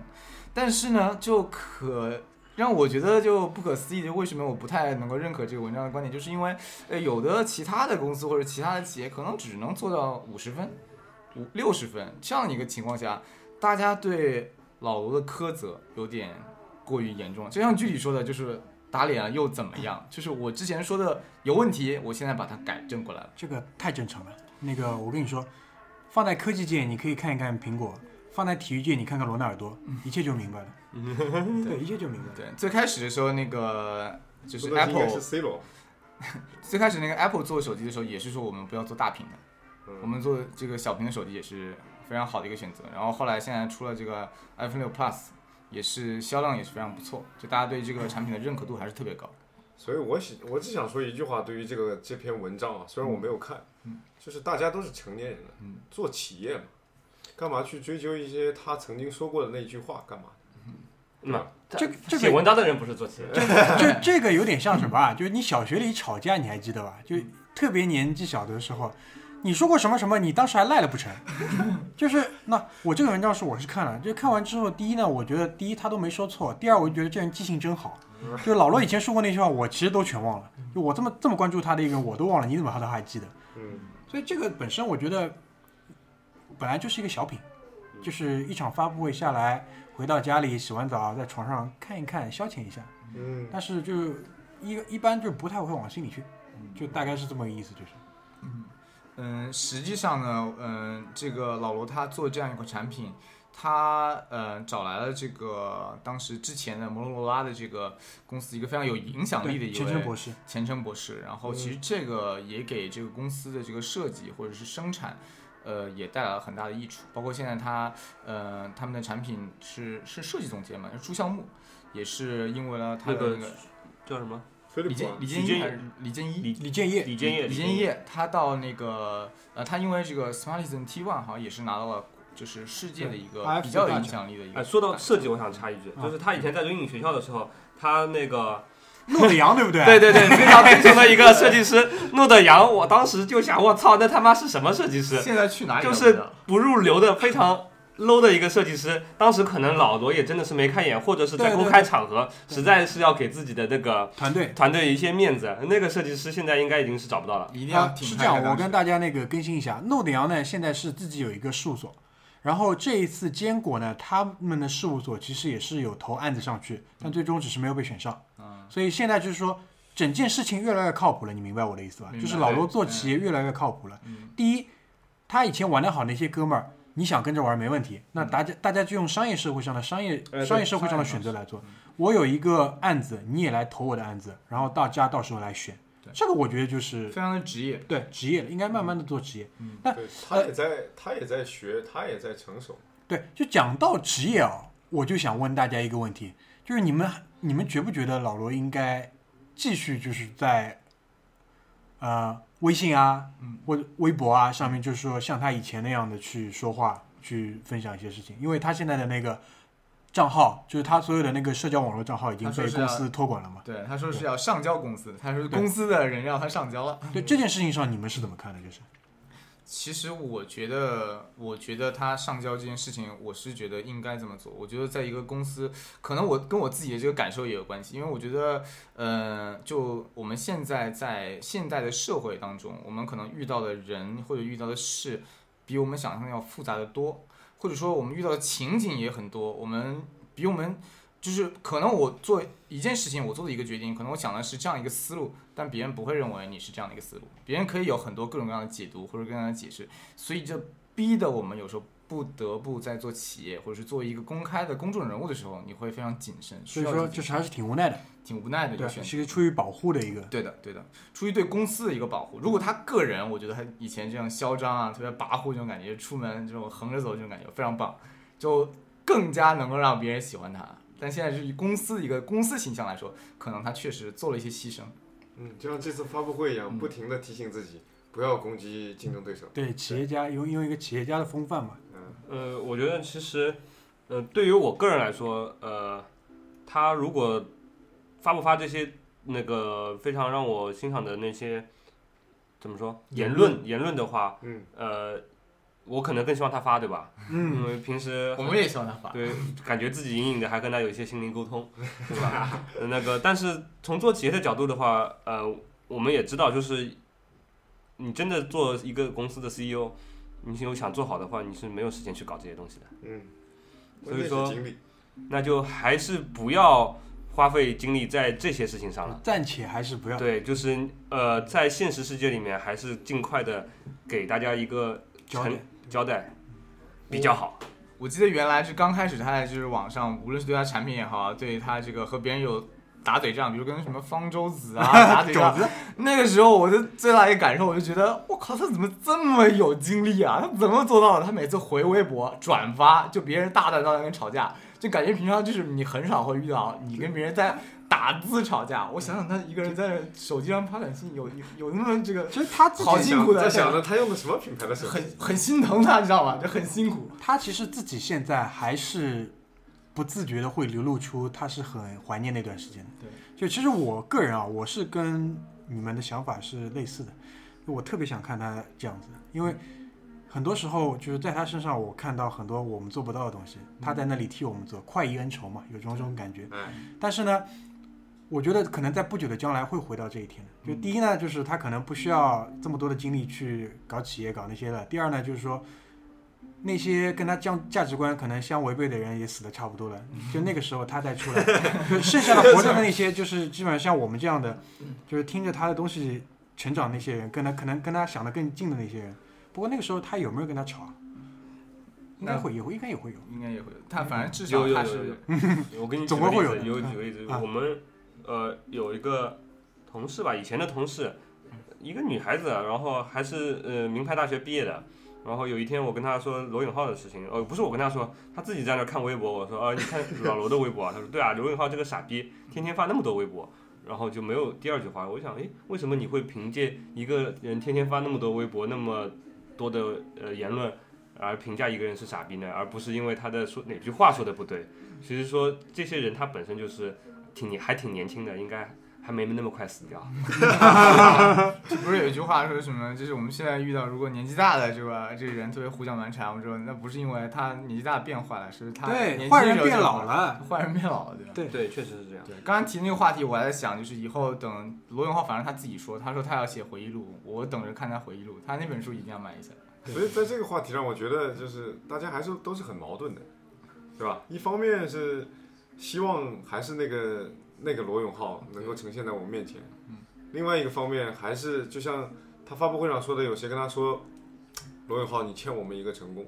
D: 但是呢，就可让我觉得就不可思议的，为什么我不太能够认可这个文章的观点，就是因为呃有的其他的公司或者其他的企业可能只能做到五十分、五六十分这样一个情况下，大家对老罗的苛责有点过于严重。就像具体说的，就是打脸了又怎么样？就是我之前说的有问题，我现在把它改正过来了。
B: 这个太正常了。那个我跟你说，放在科技界你可以看一看苹果，放在体育界你看看罗纳尔多，一切就明白了。[LAUGHS] 对，一切就明白了。
D: 对，最开始的时候那个就是 Apple
C: 是 C 罗，[LAUGHS]
D: 最开始那个 Apple 做手机的时候，也是说我们不要做大屏的，
C: 嗯
D: 我们做这个小屏的手机也是非常好的一个选择。然后后来现在出了这个 iPhone 六 Plus，也是销量也是非常不错，就大家对这个产品的认可度还是特别高。
C: 所以我想，我只想说一句话，对于这个这篇文章啊，虽然我没有看，
D: 嗯
C: 就是大家都是成年人了，
D: 嗯
C: 做企业嘛，干嘛去追究一些他曾经说过的那句话？干嘛？
A: 那
B: 这这个
A: 写文章的人不是做企业，[LAUGHS] [LAUGHS]
B: 这这个有点像什么啊？就是你小学里吵架，你还记得吧？就特别年纪小的时候，你说过什么什么，你当时还赖了不成？[LAUGHS] 就是那我这个文章是我是看了，就看完之后，第一呢，我觉得第一他都没说错，第二我就觉得这人记性真好。就老罗以前说过那句话，我其实都全忘了。就我这么这么关注他的一个人，我都忘了，你怎么他都还记得？
C: 嗯，
B: 所以这个本身我觉得本来就是一个小品，就是一场发布会下来，回到家里洗完澡，在床上看一看，消遣一下。
C: 嗯，
B: 但是就一一般就不太会往心里去，就大概是这么个意思，就是。
D: 嗯，实际上呢，嗯，这个老罗他做这样一款产品，他呃找来了这个当时之前的摩托罗拉的这个公司一个非常有影响力的
B: 对，
D: 一
B: 钱琛
D: 位
B: 博士，
D: 钱程博士，然后其实这个也给这个公司的这个设计或者是生产，呃，也带来了很大的益处。包括现在他，呃，他们的产品是是设计总监嘛，是朱孝木，也是因为了他
A: 那个
D: 的那个
A: 叫什么？
D: 李
C: 利
D: 李
A: 徐建
D: 建一还是李建一？
A: 李
B: 李建业，
A: 李建业，
D: 李建业，他到那个呃，他因为这个 Smartisan T1 好像也是拿到了就是世界的一个比较有影响力的一个。
A: 哎，说到设计，我想插一句，
B: 啊
A: 就是他以前在瑞影学校的时候，他那个 [LAUGHS]
B: 诺德扬，对不对？
A: 对对对，非常推崇的一个设计师诺德扬，我当时就想，我操，那他妈是什么设计师？
D: 现在去哪里
A: 就是
D: 不
A: 入流的非常 low 的一个设计师。当时可能老罗也真的是没看眼，或者是在公开场合，实在是要给自己的那个
B: 团队。
A: 团队一些面子。那个设计师现在应该已经是找不到了。
D: 一定要
B: 是这样，我跟大家那个更新一下，诺德扬呢现在是自己有一个事务所，然后这一次坚果呢，他们的事务所其实也是有投案子上去，但最终只是没有被选上。
D: 嗯，
B: 所以现在就是说，整件事情越来越靠谱了，你明白我的意思吧？就是老罗做企业越来越靠谱了。
D: 嗯
B: 第一，他以前玩的好那些哥们儿，你想跟着玩没问题，那大家大家就用商业社会上的商业
C: 哎
B: 商业社会上的选择来做。我有一个案子，你也来投我的案子，然后大家到时候来选
D: 对，
B: 这个我觉得就是
D: 非常的职业。
B: 对职业了，应该慢慢的做职业。
C: 嗯，那，他也在，他也在学，他也在成熟。
B: 对，就讲到职业啊，我就想问大家一个问题，就是你们你们觉不觉得老罗应该继续就是在呃微信啊，
D: 嗯
B: 或者微博啊上面，就是说像他以前那样的去说话，去分享一些事情，因为他现在的那个账号，就是他所有的那个社交网络账号已经被公司托管了嘛。
D: 对，他说是要上交公司，他说公司的人让他上交了。
B: 对这件事情上，你们是怎么看的？就是
D: 其实我觉得，我觉得他上交这件事情，我是觉得应该这么做。我觉得在一个公司，可能我跟我自己的这个感受也有关系，因为我觉得，呃，就我们现在在现代的社会当中，我们可能遇到的人或者遇到的事，比我们想象的要复杂的多，或者说我们遇到的情景也很多，我们比我们。就是可能我做一件事情，我做的一个决定，可能我想的是这样一个思路，但别人不会认为你是这样的一个思路，别人可以有很多各种各样的解读或者各样的解释，所以这逼得我们有时候不得不在做企业或者是作为一个公开的公众人物的时候，你会非常谨慎，
B: 所以说就是还是挺无奈的，
D: 挺无奈的一
B: 对
D: 个，选择。
B: 是个出于保护的一个。
D: 对的，对的，出于对公司的一个保护。如果他个人，我觉得他以前这样嚣张啊，特别跋扈这种感觉，出门这种横着走这种感觉非常棒，就更加能够让别人喜欢他。但现在是以公司一个公司形象来说，可能他确实做了一些牺牲。
C: 嗯，就像这次发布会一样，
D: 嗯。
C: 不停的提醒自己不要攻击竞争对手。
B: 对企业家用用一个企业家的风范嘛，
C: 嗯，
A: 呃，我觉得其实，呃，对于我个人来说，呃，他如果发不发这些那个非常让我欣赏的那些怎么说言
B: 言
A: 论。言论的话，
C: 嗯，
A: 呃，我可能更希望他发，对吧？
B: 嗯，
A: 因为平时
D: 我们也希望他发。
A: 对，感觉自己隐隐的还跟他有一些心灵沟通，[LAUGHS] 对吧？呃那个，但是从做企业的角度的话，呃，我们也知道，就是你真的做一个公司的 CEO，你有想做好的话，你是没有时间去搞这些东西的。
C: 嗯，
A: 所以说那就还是不要花费精力在这些事情上了。
B: 暂且还是不要
A: 对，就是呃，在现实世界里面，还是尽快的给大家一个成
B: 交代。
A: 比较好。
D: 我记得原来是刚开始他在就是网上，无论是对他产品也好，对他这个和别人有打嘴仗，比如跟什么方舟子啊 [LAUGHS] 打嘴仗，那个时候我的最大一个感受，我就觉得我靠，他怎么这么有精力啊？他怎么做到的？他每次回微博转发，就别人大大大跟吵架，就感觉平常就是你很少会遇到你跟别人在打字吵架。我想想，他一个人在手机上发短信，有有有那么这个
B: 其实他自己
D: 好辛苦的
C: 在想着他用的什么品牌的手机
D: 很，很心疼他，你知道吧？就很辛苦。
B: 他其实自己现在还是不自觉的会流露出他是很怀念那段时间的。
D: 对，
B: 就其实我个人啊，我是跟你们的想法是类似的，我特别想看他这样子，因为很多时候就是在他身上，我看到很多我们做不到的东西，他在那里替我们做，快意恩仇嘛，有这种这种感觉。
C: 哎，
B: 但是呢，我觉得可能在不久的将来会回到这一天的。就第一呢，就是他可能不需要这么多的精力去搞企业、搞那些了。第二呢，就是说那些跟他价价值观可能相违背的人也死的差不多了。就那个时候他再出来，就剩下的活着的那些，就是基本上像我们这样的，就是听着他的东西成长那些人，跟他可能跟他想的更近的那些人。不过那个时候他有没有跟他吵啊？应该会，也会，应该也会有。
D: 应该也会有，他反正至少他是，[LAUGHS]
A: 我跟你
B: 总归会有的
A: 有举个例子，
B: 啊
A: 我们呃有一个同事吧，以前的同事，一个女孩子，然后还是呃名牌大学毕业的。然后有一天我跟她说罗永浩的事情，呃不是我跟她说，她自己在那看微博，我说呃你看老罗的微博啊，她说对啊，罗永浩这个傻逼天天发那么多微博，然后就没有第二句话。我想诶，为什么你会凭借一个人天天发那么多微博，那么多的呃言论？而评价一个人是傻逼呢，而不是因为他的说哪句话说的不对。其实说这些人他本身就是挺年还挺年轻的，应该还没那么快死掉。[LAUGHS]
D: 不是有一句话说什么？就是我们现在遇到如果年纪大的这个这个人特别胡搅蛮缠，我说那不是因为他年纪大变坏了，是他
B: 对，
D: 年轻
B: 坏人变老了。
D: 坏人变老了，对吧？
B: 对
A: 对，确实是这样。
D: 对，刚刚提那个话题，我还在想，就是以后等罗永浩，反正他自己说，他说他要写回忆录，我等着看他回忆录，他那本书一定要买一下。
C: 所以在这个话题上，我觉得就是大家还是都是很矛盾的，对吧？一方面是希望还是那个那个罗永浩能够呈现在我们面前，另外一个方面还是就像他发布会上说的，有谁跟他说，罗永浩你欠我们一个成功，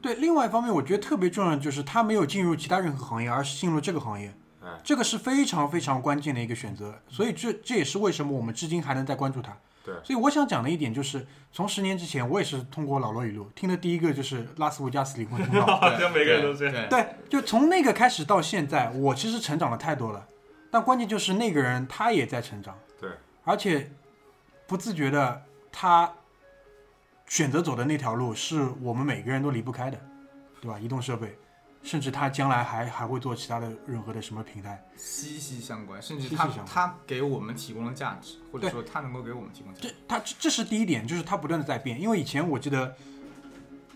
B: 对，另外一方面，我觉得特别重要的就是他没有进入其他任何行业，而是进入这个行业。
C: 哎，
B: 这个是非常非常关键的一个选择。所以这这也是为什么我们至今还能在关注他。
C: 对
B: 所以我想讲的一点就是，从十年之前，我也是通过老罗语录听的第一个就是拉斯维加斯离婚通告。[LAUGHS]
A: 好像每个人都这样。
D: 对，
B: 对，就从那个开始到现在，我其实成长了太多了。但关键就是那个人他也在成长，
C: 对，
B: 而且不自觉的他选择走的那条路是我们每个人都离不开的，对吧？移动设备，甚至他将来还还会做其他的任何的什么平台，
D: 息息相关，甚至他
B: 息息
D: 他给我们提供了价值，或者说他能够给我们提供价值。
B: 这他这这是第一点，就是他不断的在变。因为以前我记得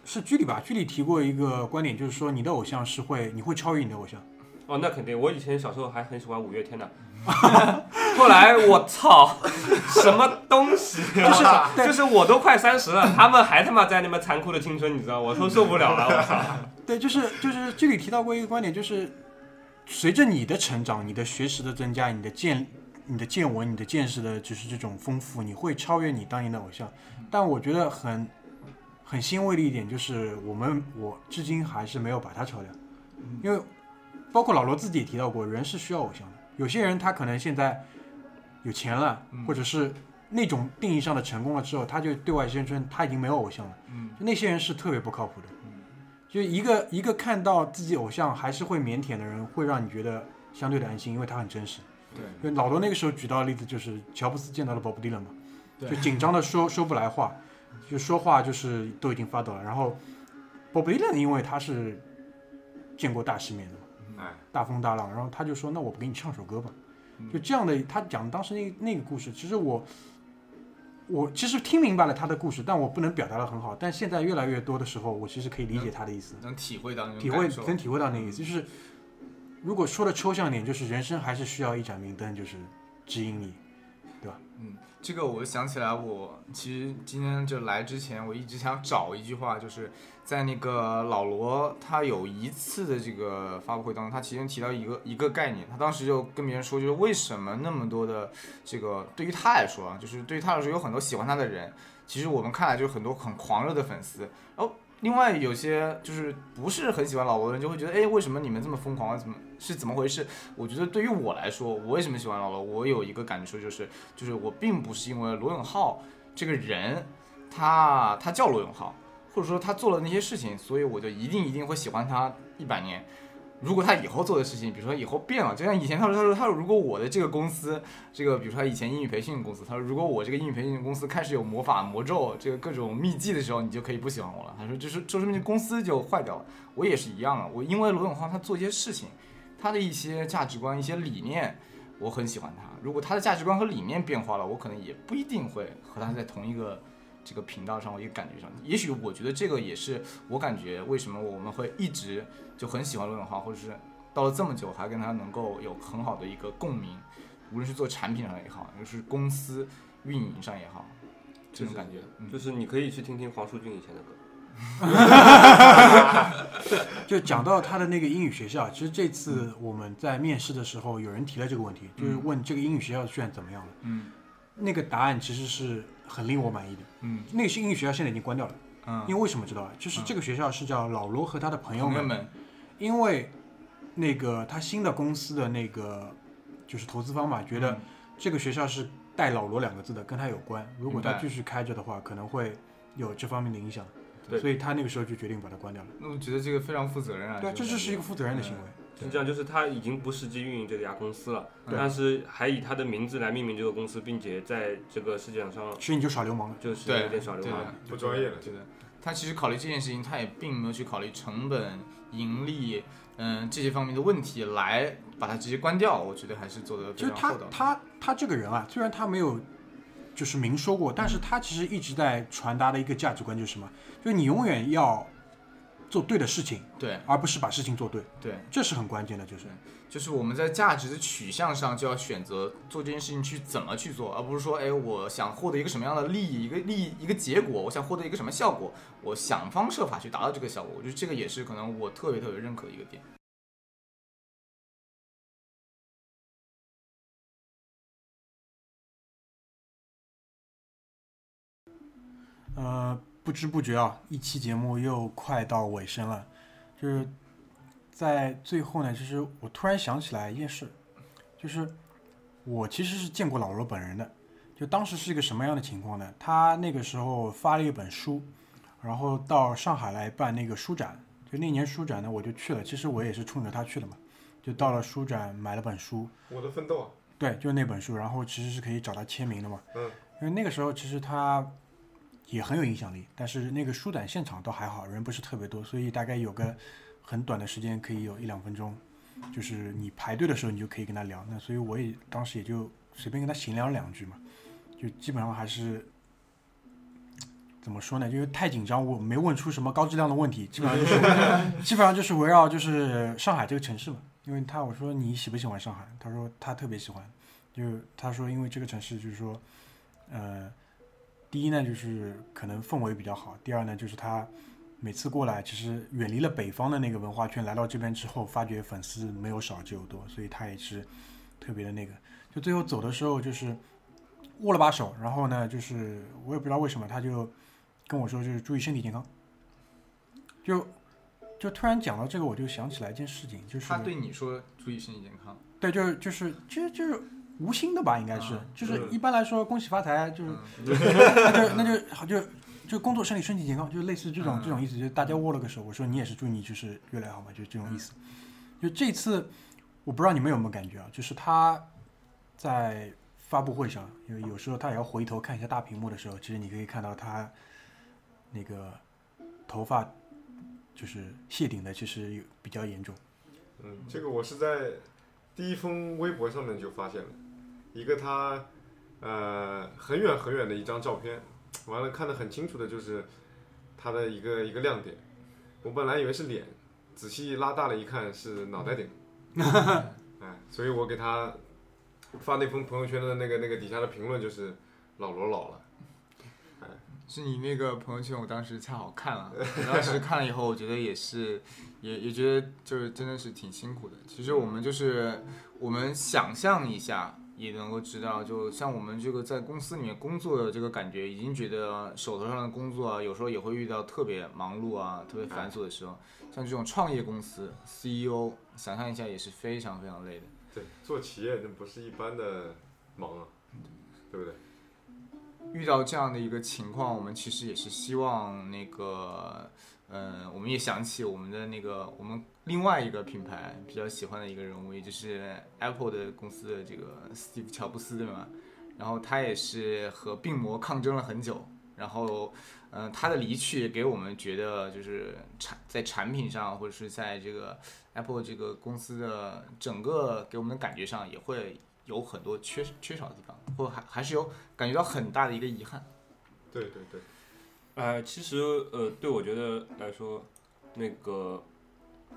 B: 是居里吧，居里提过一个观点，就是说你的偶像是会你会超越你的偶像。
A: 哦，那肯定。我以前小时候还很喜欢五月天的，[LAUGHS] 后来我操，[LAUGHS] 什么东西？就是 [LAUGHS] 就是我都快三十了，他们还他妈在那么残酷的青春，你知道，我都受不了了，我操！
B: 对，就是就是这里提到过一个观点，就是随着你的成长、你的学识的增加、你的见、你的见闻、你的见识的，就是这种丰富，你会超越你当年的偶像。但我觉得很很欣慰的一点就是，我们我至今还是没有把他超掉，因为包括老罗自己也提到过，人是需要偶像的。有些人他可能现在有钱了，
D: 嗯
B: 或者是那种定义上的成功了之后，他就对外宣称他已经没有偶像了。
D: 嗯
B: 就那些人是特别不靠谱的。就一个一个看到自己偶像还是会腼腆的人，会让你觉得相对的安心，因为他很真实。
D: 对，
B: 就老罗那个时候举到的例子就是乔布斯见到了鲍勃迪伦嘛，
D: 对
B: 就紧张的说 [LAUGHS] 说不来话，就说话就是都已经发抖了。然后鲍勃迪伦因为他是见过大世面的嘛，
C: 哎，
B: 大风大浪，然后他就说那我不给你唱首歌吧，
D: 嗯
B: 就这样的。他讲当时那那个故事，其实我我其实听明白了他的故事，但我不能表达的很好。但现在越来越多的时候，我其实可以理解他的意思。
D: 能体会到那种
B: 体会能体会到那个意思，就是如果说的抽象一点，就是人生还是需要一盏明灯，就是指引你。对吧？
D: 嗯这个我想起来，我其实今天就来之前，我一直想找一句话，就是在那个老罗他有一次的这个发布会当中，他其实提到一个一个概念，他当时就跟别人说，就是为什么那么多的这个对于他来说啊，就是对于他来说有很多喜欢他的人，其实我们看来就是很多很狂热的粉丝，然后另外有些就是不是很喜欢老罗的人就会觉得，哎，为什么你们这么疯狂啊？怎么是怎么回事？我觉得对于我来说，我为什么喜欢老罗？我有一个感受就是。就是我并不是因为罗永浩这个人，他他叫罗永浩，或者说他做了那些事情，所以我就一定一定会喜欢他一百年。如果他以后做的事情，比如说以后变了，就像以前他说他说他说如果我的这个公司，这个比如说他以前英语培训公司，他说如果我这个英语培训公司开始有魔法魔咒这个各种秘技的时候，你就可以不喜欢我了。他说就是就说明公司就坏掉了。我也是一样的，我因为罗永浩他做一些事情，他的一些价值观、一些理念，我很喜欢他。如果他的价值观和理念变化了，我可能也不一定会和他在同一个这个频道上，我一个感觉上。也许我觉得这个也是我感觉为什么我们会一直就很喜欢罗永浩，或者是到了这么久还跟他能够有很好的一个共鸣，无论是做产品上也好，就是公司运营上也好，这种感觉。嗯
A: 就是你可以去听听黄舒骏以前的歌。[LAUGHS]
B: 就讲到他的那个英语学校，其实这次我们在面试的时候，有人提了这个问题，就是问这个英语学校的卷怎么样了，
D: 嗯
B: 那个答案其实是很令我满意的。
D: 嗯
B: 那个是英语学校现在已经关掉了，
D: 嗯，
B: 因为为什么知道啊？就是这个学校是叫老罗和他的朋友们，因为那个他新的公司的那个就是投资方嘛，觉得
D: 嗯
B: 这个学校是带老罗两个字的，跟他有关。如果他继续开着的话，可能会有这方面的影响。
A: 对
B: 所以他那个时候就决定把它关掉了。
D: 那我觉得这个非常负责任啊。
B: 对啊，这就是一个负责任的行为。
A: 是这样，就是他已经不实际运营这家公司了，但是还以他的名字来命名这个公司，并且在这个世界上
B: 其实你就耍流氓了。
A: 就是
D: 对
A: 有点耍流氓。
C: 不专业了
D: 对的，他其实考虑这件事情，他也并没有去考虑成本、盈利，嗯、这些方面的问题来把它直接关掉。我觉得还是做的非常厚道。
B: 他他这个人啊，虽然他没有就是明说过，但是他其实一直在传达的一个价值观就是什么？就是你永远要做对的事情，
D: 对
B: 而不是把事情做对，
D: 对，
B: 这是很关键的，就是。
D: 就是我们在价值的取向上就要选择做这件事情去怎么去做，而不是说，哎，我想获得一个什么样的利益，一个利益一个结果，我想获得一个什么效果，我想方设法去达到这个效果。我觉得这个也是可能我特别特别认可的一个点。
B: 呃，不知不觉啊，一期节目又快到尾声了。就是在最后呢，就是我突然想起来一件事，就是我其实是见过老罗本人的。就当时是一个什么样的情况呢？他那个时候发了一本书，然后到上海来办那个书展。就那年书展呢，我就去了。其实我也是冲着他去的嘛。就到了书展买了本书，
C: 我的奋斗啊，
B: 对，就是那本书，然后其实是可以找他签名的嘛。
C: 嗯。
B: 因为那个时候其实他也很有影响力，但是那个书展现场倒还好，人不是特别多，所以大概有个很短的时间，可以有一两分钟，就是你排队的时候你就可以跟他聊。那所以我也当时也就随便跟他闲聊两句嘛，就基本上还是。怎么说呢？因为太紧张，我没问出什么高质量的问题，基本上就是 [LAUGHS] 基本上就是围绕就是上海这个城市嘛。因为他我说你喜不喜欢上海？他说他特别喜欢，就他说因为这个城市就是说，呃，第一呢就是可能氛围比较好，第二呢就是他每次过来其实远离了北方的那个文化圈，来到这边之后发觉粉丝没有少只有多，所以他也是特别的那个。就最后走的时候就是握了把手，然后呢就是我也不知道为什么他就跟我说就是注意身体健康。就就突然讲到这个，我就想起来一件事情，就是
D: 他对你说注意身体健康，
B: 对，就是就是其实就是无心的吧，应该是，
D: 啊
B: 就是
C: 嗯
B: 一般来说恭喜发财，[LAUGHS] 就是、
D: 嗯
B: 那就那就好就就工作顺利，身体健康，就类似这种、
D: 嗯
B: 这种意思，就大家握了个手，我说你也是祝你就是越来越好嘛，就是这种意思。就这次我不知道你们有没有感觉啊，就是他在发布会上，因为有时候他也要回头看一下大屏幕的时候，其实你可以看到他那个头发就是谢顶的，其实有比较严重。
C: 嗯，这个我是在第一封微博上面就发现了，一个他呃很远很远的一张照片，完了看得很清楚的就是他的一个一个亮点，我本来以为是脸，仔细拉大了一看是脑袋顶，[LAUGHS] 哎，所以我给他发那封朋友圈的那个那个底下的评论就是老罗老了，
D: 是你那个朋友圈，我当时恰好看了，我当时看了以后，我觉得也是，也也觉得就是真的是挺辛苦的。其实我们就是我们想象一下，也能够知道，就像我们这个在公司里面工作的这个感觉，已经觉得手头上的工作啊，有时候也会遇到特别忙碌啊、特别繁琐的时候。像这种创业公司 CEO，想象一下也是非常非常累的。
C: 对，做企业那不是一般的忙啊，对不对？
D: 遇到这样的一个情况，我们其实也是希望那个，呃，我们也想起我们的那个我们另外一个品牌比较喜欢的一个人物，也就是 Apple 的公司的这个 Steve 乔布斯，对吗？然后他也是和病魔抗争了很久，然后，嗯、他的离去给我们觉得就是产在产品上或者是在这个 Apple 这个公司的整个给我们的感觉上也会有很多缺缺少的地方，或还还是有感觉到很大的一个遗憾。
C: 对对对，
A: 呃，其实呃，对我觉得来说，那个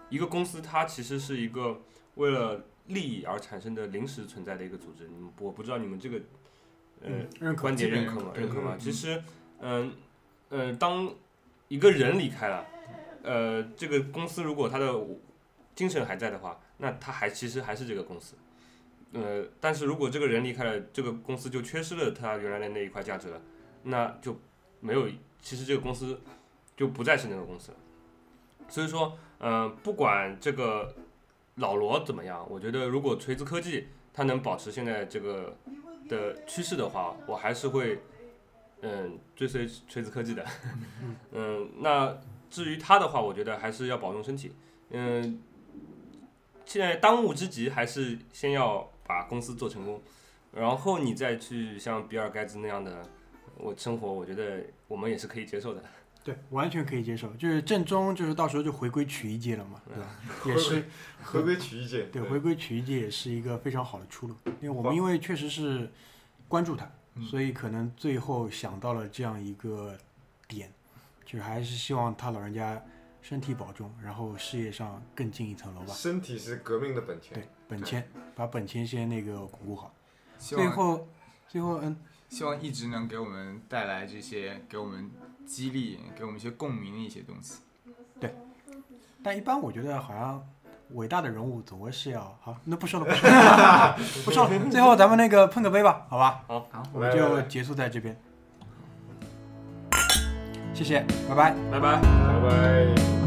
A: 一个公司它其实是一个为了利益而产生的临时存在的一个组织。你们我不知道你们这个呃、观点认可吗？
D: 认可
A: 吗？
C: 嗯
A: 其实嗯嗯、呃当一个人离开了，呃，这个公司如果他的精神还在的话，那他还其实还是这个公司。呃，但是如果这个人离开了，这个公司就缺失了他原来的那一块价值了，那就没有，其实这个公司就不再是那个公司了。所以说，呃，不管这个老罗怎么样，我觉得如果锤子科技它能保持现在这个的趋势的话，我还是会，嗯，追随锤子科技的。[LAUGHS] 嗯，那至于他的话，我觉得还是要保重身体。嗯，现在当务之急还是先要把公司做成功，然后你再去像比尔盖茨那样的我生活，我觉得我们也是可以接受的。[LAUGHS]
B: 对，完全可以接受。就是正宗，就是到时候就回归曲艺界了嘛，对吧？也是
C: 回归曲艺界，
B: 对，回归曲艺界也是一个非常好的出路。因为我们因为确实是关注他，
D: 嗯
B: 所以可能最后想到了这样一个点，就还是希望他老人家身体保重，然后事业上更进一层楼吧。
C: 身体是革命的本钱。
B: 对，本钱把本钱先那个巩固好。最后，最后嗯，
D: 希望一直能给我们带来这些给我们激励、给我们一些共鸣的一些东西。
B: 对但一般我觉得好像伟大的人物总归是要好，那不说了，不说了，[LAUGHS] 不说了。最后咱们那个碰个杯吧，好吧？
A: 好，
D: 好，
B: 我们就结束在这边。谢谢，拜拜。
A: 拜拜。
C: 拜拜。